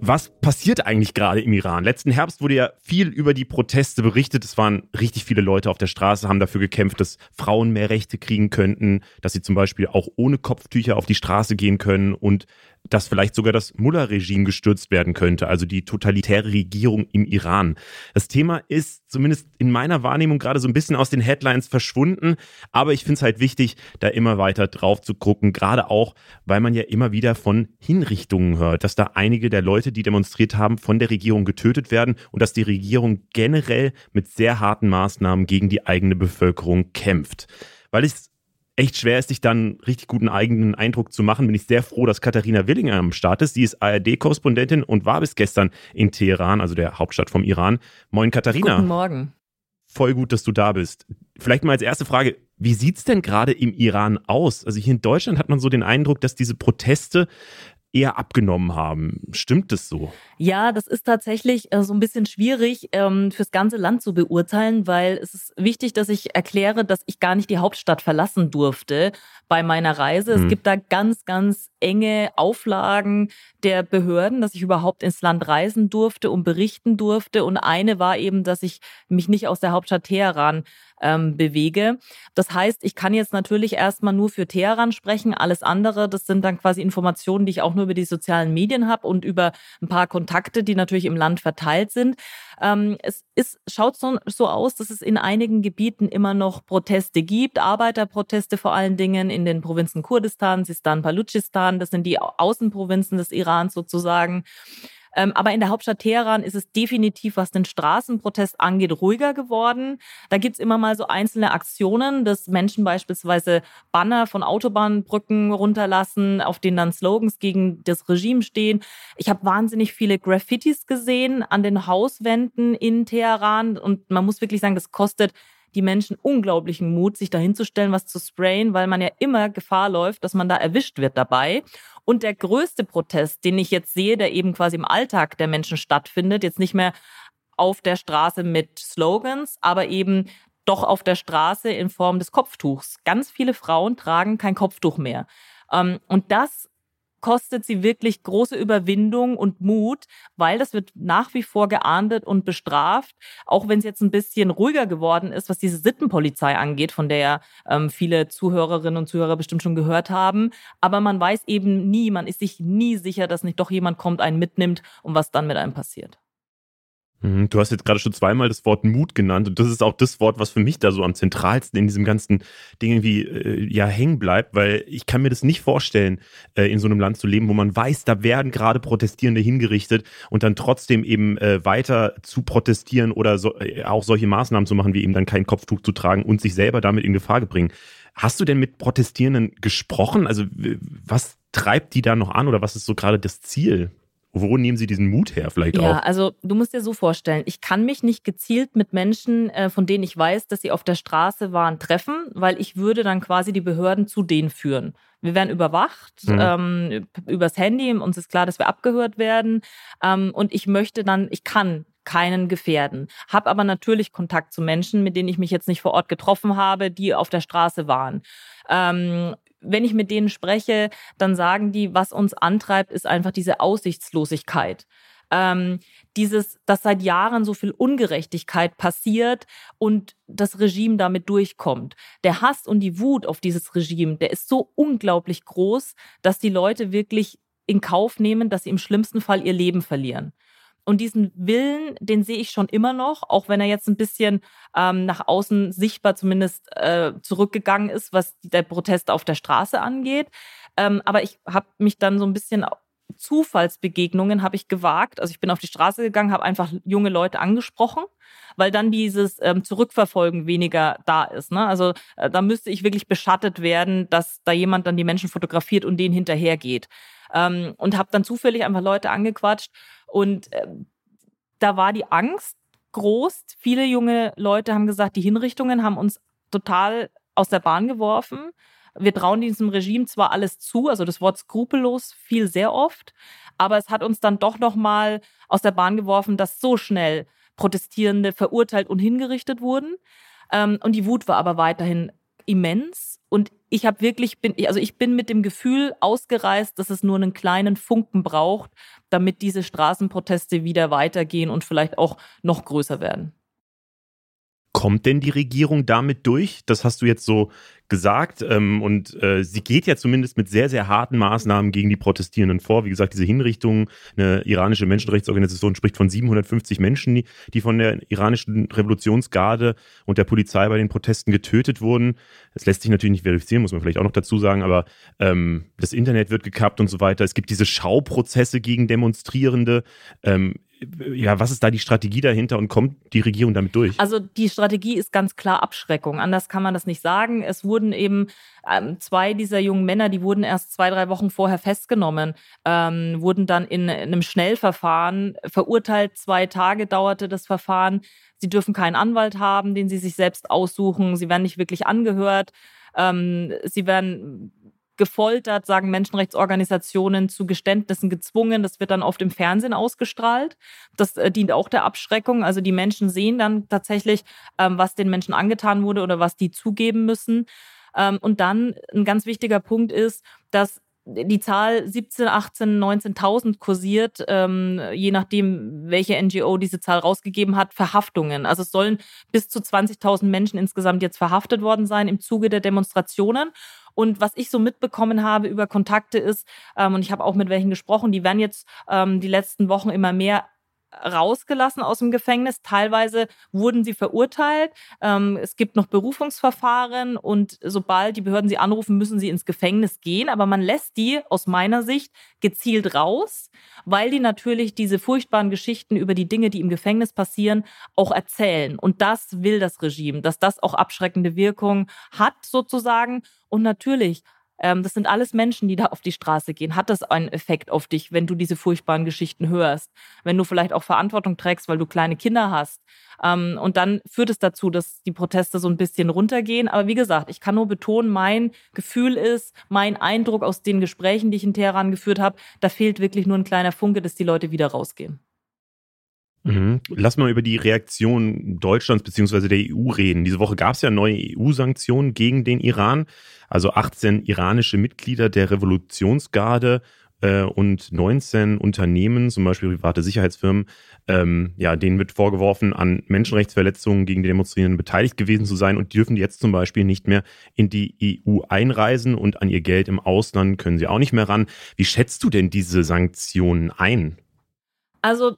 Was passiert eigentlich gerade im Iran? Letzten Herbst wurde ja viel über die Proteste berichtet. Es waren richtig viele Leute auf der Straße, haben dafür gekämpft, dass Frauen mehr Rechte kriegen könnten, dass sie zum Beispiel auch ohne Kopftücher auf die Straße gehen können und dass vielleicht sogar das Mullah-Regime gestürzt werden könnte, also die totalitäre Regierung im Iran. Das Thema ist zumindest in meiner Wahrnehmung gerade so ein bisschen aus den Headlines verschwunden, aber ich finde es halt wichtig, da immer weiter drauf zu gucken, gerade auch, weil man ja immer wieder von Hinrichtungen hört, dass da einige der Leute, die demonstriert haben, von der Regierung getötet werden und dass die Regierung generell mit sehr harten Maßnahmen gegen die eigene Bevölkerung kämpft. Weil es echt schwer ist, sich dann richtig guten eigenen Eindruck zu machen, bin ich sehr froh, dass Katharina Willinger am Start ist. Sie ist ARD-Korrespondentin und war bis gestern in Teheran, also der Hauptstadt vom Iran. Moin Katharina. Guten Morgen. Voll gut, dass du da bist. Vielleicht mal als erste Frage, wie sieht es denn gerade im Iran aus? Also hier in Deutschland hat man so den Eindruck, dass diese Proteste eher abgenommen haben. Stimmt das so? Ja, das ist tatsächlich äh, so ein bisschen schwierig ähm, fürs ganze Land zu beurteilen, weil es ist wichtig, dass ich erkläre, dass ich gar nicht die Hauptstadt verlassen durfte bei meiner Reise. Hm. Es gibt da ganz, ganz enge Auflagen der Behörden, dass ich überhaupt ins Land reisen durfte und berichten durfte. Und eine war eben, dass ich mich nicht aus der Hauptstadt Teheran ähm, bewege. Das heißt, ich kann jetzt natürlich erstmal nur für Teheran sprechen. Alles andere, das sind dann quasi Informationen, die ich auch nur über die sozialen Medien habe und über ein paar Kontakte, die natürlich im Land verteilt sind. Ähm, es ist, schaut so, so aus, dass es in einigen Gebieten immer noch Proteste gibt, Arbeiterproteste vor allen Dingen in den Provinzen Kurdistan, Sistan, Balutschistan. Das sind die Außenprovinzen des Irans sozusagen. Ähm, aber in der Hauptstadt Teheran ist es definitiv, was den Straßenprotest angeht, ruhiger geworden. Da gibt's immer mal so einzelne Aktionen, dass Menschen beispielsweise Banner von Autobahnbrücken runterlassen, auf denen dann Slogans gegen das Regime stehen. Ich habe wahnsinnig viele Graffitis gesehen an den Hauswänden in Teheran und man muss wirklich sagen, das kostet die Menschen unglaublichen Mut, sich dahinzustellen, was zu sprayen, weil man ja immer Gefahr läuft, dass man da erwischt wird dabei. Und der größte Protest, den ich jetzt sehe, der eben quasi im Alltag der Menschen stattfindet, jetzt nicht mehr auf der Straße mit Slogans, aber eben doch auf der Straße in Form des Kopftuchs. Ganz viele Frauen tragen kein Kopftuch mehr. Ähm, und das kostet sie wirklich große Überwindung und Mut, weil das wird nach wie vor geahndet und bestraft, auch wenn es jetzt ein bisschen ruhiger geworden ist, was diese Sittenpolizei angeht, von der ähm, viele Zuhörerinnen und Zuhörer bestimmt schon gehört haben. Aber man weiß eben nie, man ist sich nie sicher, dass nicht doch jemand kommt, einen mitnimmt und was dann mit einem passiert. Mhm, du hast jetzt gerade schon zweimal das Wort Mut genannt und das ist auch das Wort, was für mich da so am zentralsten in diesem ganzen Ding irgendwie äh, ja hängen bleibt, weil ich kann mir das nicht vorstellen, äh, in so einem Land zu leben, wo man weiß, da werden gerade Protestierende hingerichtet und dann trotzdem eben äh, weiter zu protestieren oder so, äh, auch solche Maßnahmen zu machen, wie eben dann kein Kopftuch zu tragen und sich selber damit in Gefahr bringen. Hast du denn mit Protestierenden gesprochen? Also was treibt die da noch an oder was ist so gerade das Ziel? Wo nehmen Sie diesen Mut her vielleicht ja, auch? Ja, also du musst dir so vorstellen, ich kann mich nicht gezielt mit Menschen, äh, von denen ich weiß, dass sie auf der Straße waren, treffen, weil ich würde dann quasi die Behörden zu denen führen. Wir werden überwacht mhm. ähm, übers Handy, uns ist klar, dass wir abgehört werden ähm, und ich möchte dann, ich kann keinen gefährden. Hab aber natürlich Kontakt zu Menschen, mit denen ich mich jetzt nicht vor Ort getroffen habe, die auf der Straße waren. Ähm, wenn ich mit denen spreche, dann sagen die, was uns antreibt, ist einfach diese Aussichtslosigkeit. Ähm, dieses, dass seit Jahren so viel Ungerechtigkeit passiert und das Regime damit durchkommt. Der Hass und die Wut auf dieses Regime, der ist so unglaublich groß, dass die Leute wirklich in Kauf nehmen, dass sie im schlimmsten Fall ihr Leben verlieren. Und diesen Willen, den sehe ich schon immer noch, auch wenn er jetzt ein bisschen ähm, nach außen sichtbar zumindest äh, zurückgegangen ist, was der Protest auf der Straße angeht. Ähm, aber ich habe mich dann so ein bisschen Zufallsbegegnungen habe ich gewagt. Also ich bin auf die Straße gegangen, habe einfach junge Leute angesprochen, weil dann dieses ähm, Zurückverfolgen weniger da ist. Ne? Also äh, da müsste ich wirklich beschattet werden, dass da jemand dann die Menschen fotografiert und denen hinterhergeht. Ähm, und habe dann zufällig einfach Leute angequatscht und äh, da war die Angst groß. Viele junge Leute haben gesagt, die Hinrichtungen haben uns total aus der Bahn geworfen. Wir trauen diesem Regime zwar alles zu, also das Wort skrupellos fiel sehr oft, aber es hat uns dann doch noch mal aus der Bahn geworfen, dass so schnell Protestierende verurteilt und hingerichtet wurden. Ähm, und die Wut war aber weiterhin immens. Und ich habe wirklich, bin, also ich bin mit dem Gefühl ausgereist, dass es nur einen kleinen Funken braucht, damit diese Straßenproteste wieder weitergehen und vielleicht auch noch größer werden. Kommt denn die Regierung damit durch? Das hast du jetzt so gesagt. Ähm, und äh, sie geht ja zumindest mit sehr, sehr harten Maßnahmen gegen die Protestierenden vor. Wie gesagt, diese Hinrichtungen, eine iranische Menschenrechtsorganisation spricht von 750 Menschen, die, von der iranischen Revolutionsgarde und der Polizei bei den Protesten getötet wurden. Das lässt sich natürlich nicht verifizieren, muss man vielleicht auch noch dazu sagen, aber ähm, das Internet wird gekappt und so weiter. Es gibt diese Schauprozesse gegen Demonstrierende. Ähm, ja, was ist da die Strategie dahinter und kommt die Regierung damit durch? Also die Strategie ist ganz klar Abschreckung. Anders kann man das nicht sagen. Es wurden eben ähm, zwei dieser jungen Männer, die wurden erst zwei, drei Wochen vorher festgenommen, ähm, wurden dann in, in einem Schnellverfahren verurteilt. Zwei Tage dauerte das Verfahren. Sie dürfen keinen Anwalt haben, den sie sich selbst aussuchen. Sie werden nicht wirklich angehört. Ähm, sie werden gefoltert, sagen Menschenrechtsorganisationen zu Geständnissen gezwungen. Das wird dann oft im Fernsehen ausgestrahlt. Das äh, dient auch der Abschreckung. Also die Menschen sehen dann tatsächlich, ähm, was den Menschen angetan wurde oder was die zugeben müssen. Ähm, und dann ein ganz wichtiger Punkt ist, dass die Zahl 17, 18, 19.000 kursiert, ähm, je nachdem, welche NGO diese Zahl rausgegeben hat, Verhaftungen. Also es sollen bis zu 20.000 Menschen insgesamt jetzt verhaftet worden sein im Zuge der Demonstrationen. Und was ich so mitbekommen habe über Kontakte ist, ähm, und ich habe auch mit welchen gesprochen, die werden jetzt ähm, die letzten Wochen immer mehr rausgelassen aus dem Gefängnis. Teilweise wurden sie verurteilt. Ähm, es gibt noch Berufungsverfahren und sobald die Behörden sie anrufen, müssen sie ins Gefängnis gehen. Aber man lässt die aus meiner Sicht gezielt raus, weil die natürlich diese furchtbaren Geschichten über die Dinge, die im Gefängnis passieren, auch erzählen. Und das will das Regime, dass das auch abschreckende Wirkung hat sozusagen. Und natürlich, ähm, das sind alles Menschen, die da auf die Straße gehen. Hat das einen Effekt auf dich, wenn du diese furchtbaren Geschichten hörst? Wenn du vielleicht auch Verantwortung trägst, weil du kleine Kinder hast? Ähm, und dann führt es dazu, dass die Proteste so ein bisschen runtergehen. Aber wie gesagt, ich kann nur betonen, mein Gefühl ist, mein Eindruck aus den Gesprächen, die ich in Teheran geführt habe, da fehlt wirklich nur ein kleiner Funke, dass die Leute wieder rausgehen. Mhm. Lass mal über die Reaktion Deutschlands bzw. der EU reden. Diese Woche gab es ja neue EU-Sanktionen gegen den Iran. Also 18 iranische Mitglieder der Revolutionsgarde äh, und 19 Unternehmen, zum Beispiel private Sicherheitsfirmen, ähm, ja, denen wird vorgeworfen, an Menschenrechtsverletzungen gegen die Demonstrierenden beteiligt gewesen zu sein und dürfen jetzt zum Beispiel nicht mehr in die EU einreisen und an ihr Geld im Ausland können sie auch nicht mehr ran. Wie schätzt du denn diese Sanktionen ein? Also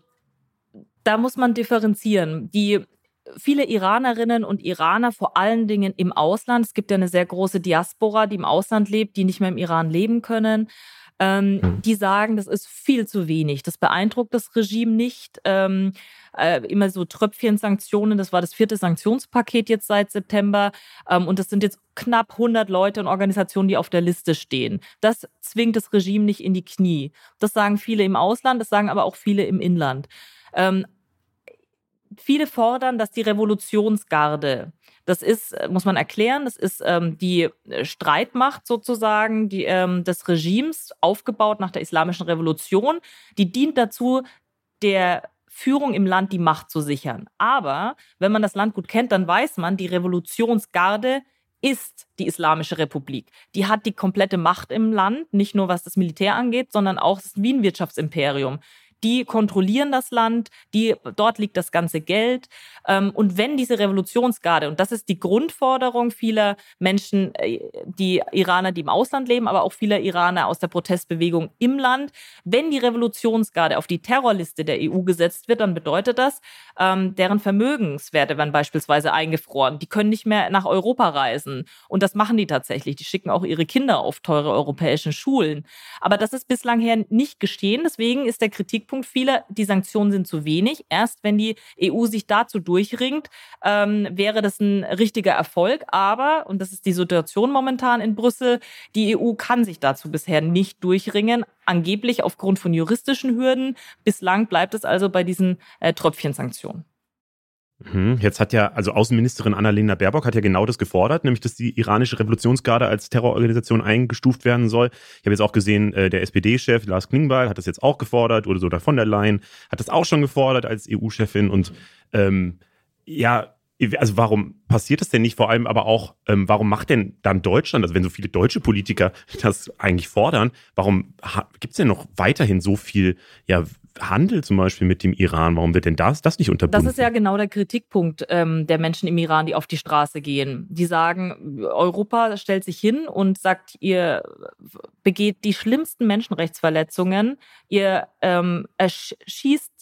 da muss man differenzieren. Die viele Iranerinnen und Iraner, vor allen Dingen im Ausland, es gibt ja eine sehr große Diaspora, die im Ausland lebt, die nicht mehr im Iran leben können, ähm, mhm. die sagen, das ist viel zu wenig. Das beeindruckt das Regime nicht. Ähm, äh, immer so Tröpfchen-Sanktionen. Das war das vierte Sanktionspaket jetzt seit September. Ähm, und das sind jetzt knapp 100 Leute und Organisationen, die auf der Liste stehen. Das zwingt das Regime nicht in die Knie. Das sagen viele im Ausland, das sagen aber auch viele im Inland. Ähm, viele fordern, dass die Revolutionsgarde, das ist, äh, muss man erklären, das ist ähm, die äh, Streitmacht sozusagen die, ähm, des Regimes, aufgebaut nach der Islamischen Revolution. Die dient dazu, der Führung im Land die Macht zu sichern. Aber wenn man das Land gut kennt, dann weiß man, die Revolutionsgarde ist die Islamische Republik. Die hat die komplette Macht im Land, nicht nur was das Militär angeht, sondern auch das Wien-Wirtschaftsimperium die kontrollieren das Land, die, dort liegt das ganze Geld. Ähm, und wenn diese Revolutionsgarde, und das ist die Grundforderung vieler Menschen, äh, die Iraner, die im Ausland leben, aber auch vieler Iraner aus der Protestbewegung im Land, wenn die Revolutionsgarde auf die Terrorliste der EU gesetzt wird, dann bedeutet das, ähm, deren Vermögenswerte werden beispielsweise eingefroren. Die können nicht mehr nach Europa reisen. Und das machen die tatsächlich. Die schicken auch ihre Kinder auf teure europäische Schulen. Aber das ist bislang her nicht geschehen. Deswegen ist der Kritikpunkt Kritikpunkt vieler, die Sanktionen sind zu wenig. Erst wenn die EU sich dazu durchringt, ähm, wäre das ein richtiger Erfolg. Aber, und das ist die Situation momentan in Brüssel, die EU kann sich dazu bisher nicht durchringen, angeblich aufgrund von juristischen Hürden. Bislang bleibt es also bei diesen äh, Tröpfchensanktionen. Mhm. Jetzt hat ja, also Außenministerin Annalena Baerbock hat ja genau das gefordert, nämlich dass die iranische Revolutionsgarde als Terrororganisation eingestuft werden soll. Ich habe jetzt auch gesehen, äh, der SPD-Chef Lars Klingbeil hat das jetzt auch gefordert, oder sogar von der Leyen hat das auch schon gefordert als EU-Chefin. Und ähm, ja, also warum passiert das denn nicht? Vor allem aber auch, ähm, warum macht denn dann Deutschland, also wenn so viele deutsche Politiker das eigentlich fordern, warum gibt es denn noch weiterhin so viel ja, Handel zum Beispiel mit dem Iran? Warum wird denn das, das nicht unterbunden? Das ist ja genau der Kritikpunkt ähm, der Menschen im Iran, die auf die Straße gehen. Die sagen, Europa stellt sich hin und sagt, ihr begeht die schlimmsten Menschenrechtsverletzungen, ihr ähm, erschießt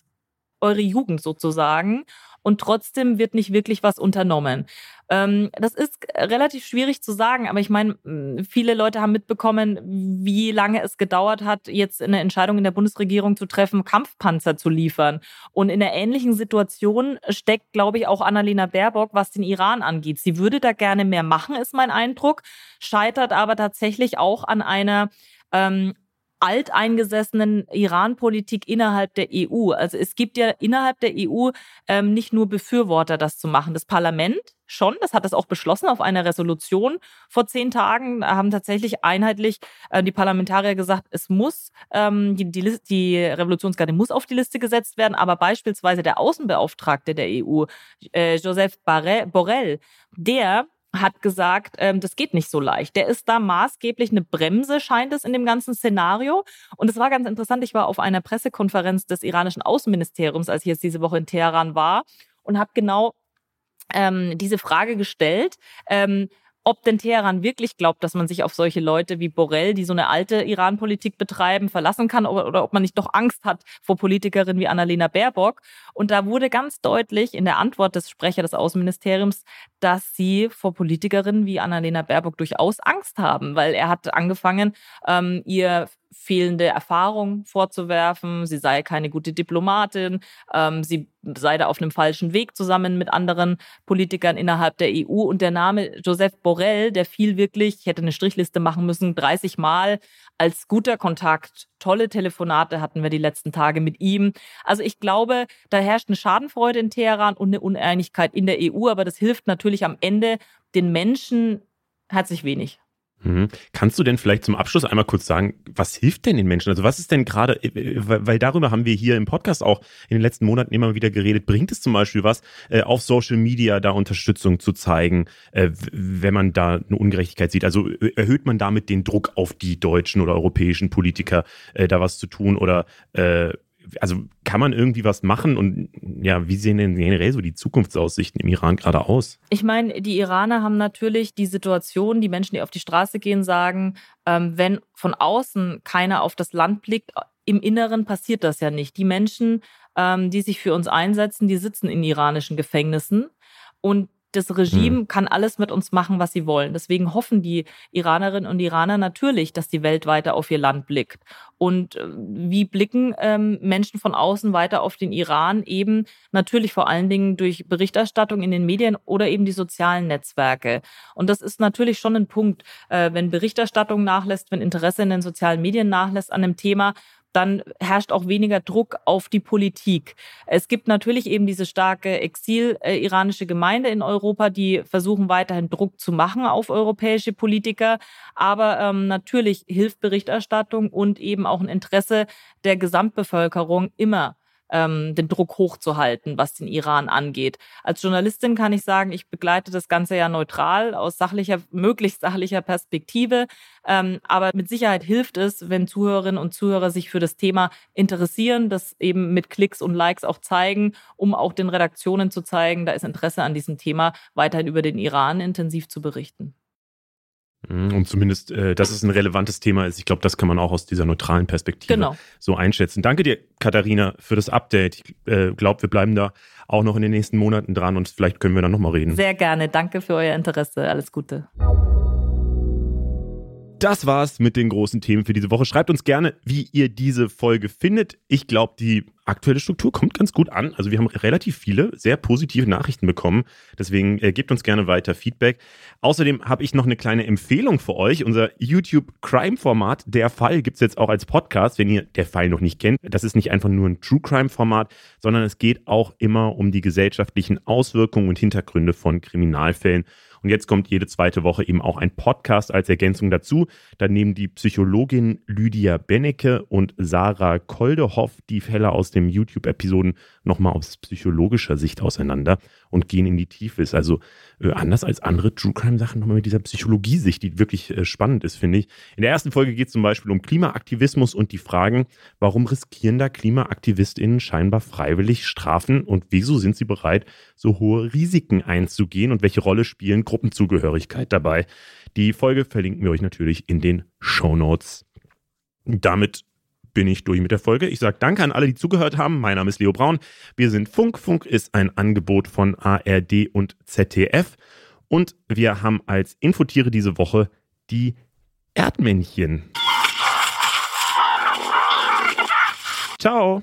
eure Jugend sozusagen und trotzdem wird nicht wirklich was unternommen. Ähm, das ist relativ schwierig zu sagen, aber ich meine, viele Leute haben mitbekommen, wie lange es gedauert hat, jetzt eine Entscheidung in der Bundesregierung zu treffen, Kampfpanzer zu liefern. Und in einer ähnlichen Situation steckt, glaube ich, auch Annalena Baerbock, was den Iran angeht. Sie würde da gerne mehr machen, ist mein Eindruck, scheitert aber tatsächlich auch an einer ähm, alteingesessenen Iran-Politik innerhalb der EU. Also es gibt ja innerhalb der EU ähm, nicht nur Befürworter, das zu machen. Das Parlament schon, das hat es auch beschlossen auf einer Resolution vor zehn Tagen, haben tatsächlich einheitlich äh, die Parlamentarier gesagt, es muss, ähm, die, die, die Revolutionsgarde muss auf die Liste gesetzt werden, aber beispielsweise der Außenbeauftragte der EU, äh, Joseph Borrell, der hat gesagt, ähm, das geht nicht so leicht. Der ist da maßgeblich eine Bremse, scheint es in dem ganzen Szenario. Und es war ganz interessant, ich war auf einer Pressekonferenz des iranischen Außenministeriums, als ich jetzt diese Woche in Teheran war und habe genau ähm, diese Frage gestellt. Ähm, ob denn Teheran wirklich glaubt, dass man sich auf solche Leute wie Borrell, die so eine alte Iran-Politik betreiben, verlassen kann oder, oder, ob man nicht doch Angst hat vor Politikerinnen wie Annalena Baerbock. Und da wurde ganz deutlich in der Antwort des Sprechers des Außenministeriums, dass sie vor Politikerinnen wie Annalena Baerbock durchaus Angst haben, weil er hat angefangen, ähm, ihr fehlende Erfahrung vorzuwerfen, sie sei keine gute Diplomatin, ähm, sie sei da auf einem falschen Weg zusammen mit anderen Politikern innerhalb der EU. Und der Name Joseph Borrell, der fiel wirklich, ich hätte eine Strichliste machen müssen, 30 Mal als guter Kontakt. Tolle Telefonate hatten wir die letzten Tage mit ihm. Also ich glaube, da herrscht eine Schadenfreude in Teheran und eine Uneinigkeit in der EU, aber das hilft natürlich am Ende den Menschen herzlich wenig. Mhm. Kannst du denn vielleicht zum Abschluss einmal kurz sagen, was hilft denn den Menschen? Also was ist denn gerade, äh, weil darüber haben wir hier im Podcast auch in den letzten Monaten immer wieder geredet, bringt es zum Beispiel was, äh, auf Social Media da Unterstützung zu zeigen, äh, wenn man da eine Ungerechtigkeit sieht? Also erhöht man damit den Druck auf die deutschen oder europäischen Politiker, da was zu tun oder also kann man irgendwie was machen und ja, wie sehen denn generell so die Zukunftsaussichten im Iran gerade aus? Ich meine, die Iraner haben natürlich die Situation, die Menschen, die auf die Straße gehen, sagen, ähm, wenn von außen keiner auf das Land blickt, im Inneren passiert das ja nicht. Die Menschen, ähm, die sich für uns einsetzen, die sitzen in iranischen Gefängnissen und das Regime hm. kann alles mit uns machen, was sie wollen. Deswegen hoffen die Iranerinnen und Iraner natürlich, dass die Welt weiter auf ihr Land blickt. Und äh, wie blicken ähm, Menschen von außen weiter auf den Iran? Eben natürlich vor allen Dingen durch Berichterstattung in den Medien oder eben die sozialen Netzwerke. Und das ist natürlich schon ein Punkt, äh, wenn Berichterstattung nachlässt, wenn Interesse in den sozialen Medien nachlässt an einem Thema, dann herrscht auch weniger Druck auf die Politik. Es gibt natürlich eben diese starke exil-iranische Gemeinde in Europa, die versuchen weiterhin Druck zu machen auf europäische Politiker. Aber ähm, natürlich hilft Berichterstattung und eben auch ein Interesse der Gesamtbevölkerung immer ähm, den Druck hochzuhalten, was den Iran angeht. Als Journalistin kann ich sagen, ich begleite das Ganze ja neutral aus sachlicher, möglichst sachlicher Perspektive. Ähm, aber mit Sicherheit hilft es, wenn Zuhörerinnen und Zuhörer sich für das Thema interessieren, das eben mit Klicks und Likes auch zeigen, um auch den Redaktionen zu zeigen, da ist Interesse an diesem Thema, weiterhin über den Iran intensiv zu berichten. Mhm, und zumindest, äh, dass es ein relevantes Thema ist. Ich glaube, das kann man auch aus dieser neutralen Perspektive genau. so einschätzen. Danke dir, Katharina, für das Update. Ich äh, glaube, wir bleiben da auch noch in den nächsten Monaten dran und vielleicht können wir dann nochmal reden. Sehr gerne. Danke für euer Interesse. Alles Gute. Das war's mit den großen Themen für diese Woche. Schreibt uns gerne, wie ihr diese Folge findet. Ich glaube, die aktuelle Struktur kommt ganz gut an. Also wir haben relativ viele sehr positive Nachrichten bekommen. Deswegen äh, gebt uns gerne weiter Feedback. Außerdem habe ich noch eine kleine Empfehlung für euch. Unser YouTube Crime Format, der Fall, gibt es jetzt auch als Podcast, wenn ihr der Fall noch nicht kennt. Das ist nicht einfach nur ein True Crime Format, sondern es geht auch immer um die gesellschaftlichen Auswirkungen und Hintergründe von Kriminalfällen. Und jetzt kommt jede zweite Woche eben auch ein Podcast als Ergänzung dazu. Da nehmen die Psychologin Lydia Bennecke und Sarah Koldehoff die Fälle aus den YouTube-Episoden nochmal aus psychologischer Sicht auseinander und gehen in die Tiefe. Ist also äh, anders als andere True Crime-Sachen nochmal mit dieser Psychologie-Sicht, die wirklich äh, spannend ist, finde ich. In der ersten Folge geht es zum Beispiel um Klimaaktivismus und die Fragen, warum riskieren da KlimaaktivistInnen scheinbar freiwillig Strafen und wieso sind sie bereit, so hohe Risiken einzugehen und welche Rolle spielen Gruppenzugehörigkeit dabei? Die Folge verlinken wir euch natürlich in den Show Notes. Damit bin ich durch mit der Folge. Ich sage danke an alle, die zugehört haben. Mein Name ist Leo Braun. Wir sind Funk. Funk ist ein Angebot von ARD und ZDF. Und wir haben als Infotiere diese Woche die Erdmännchen. Ciao.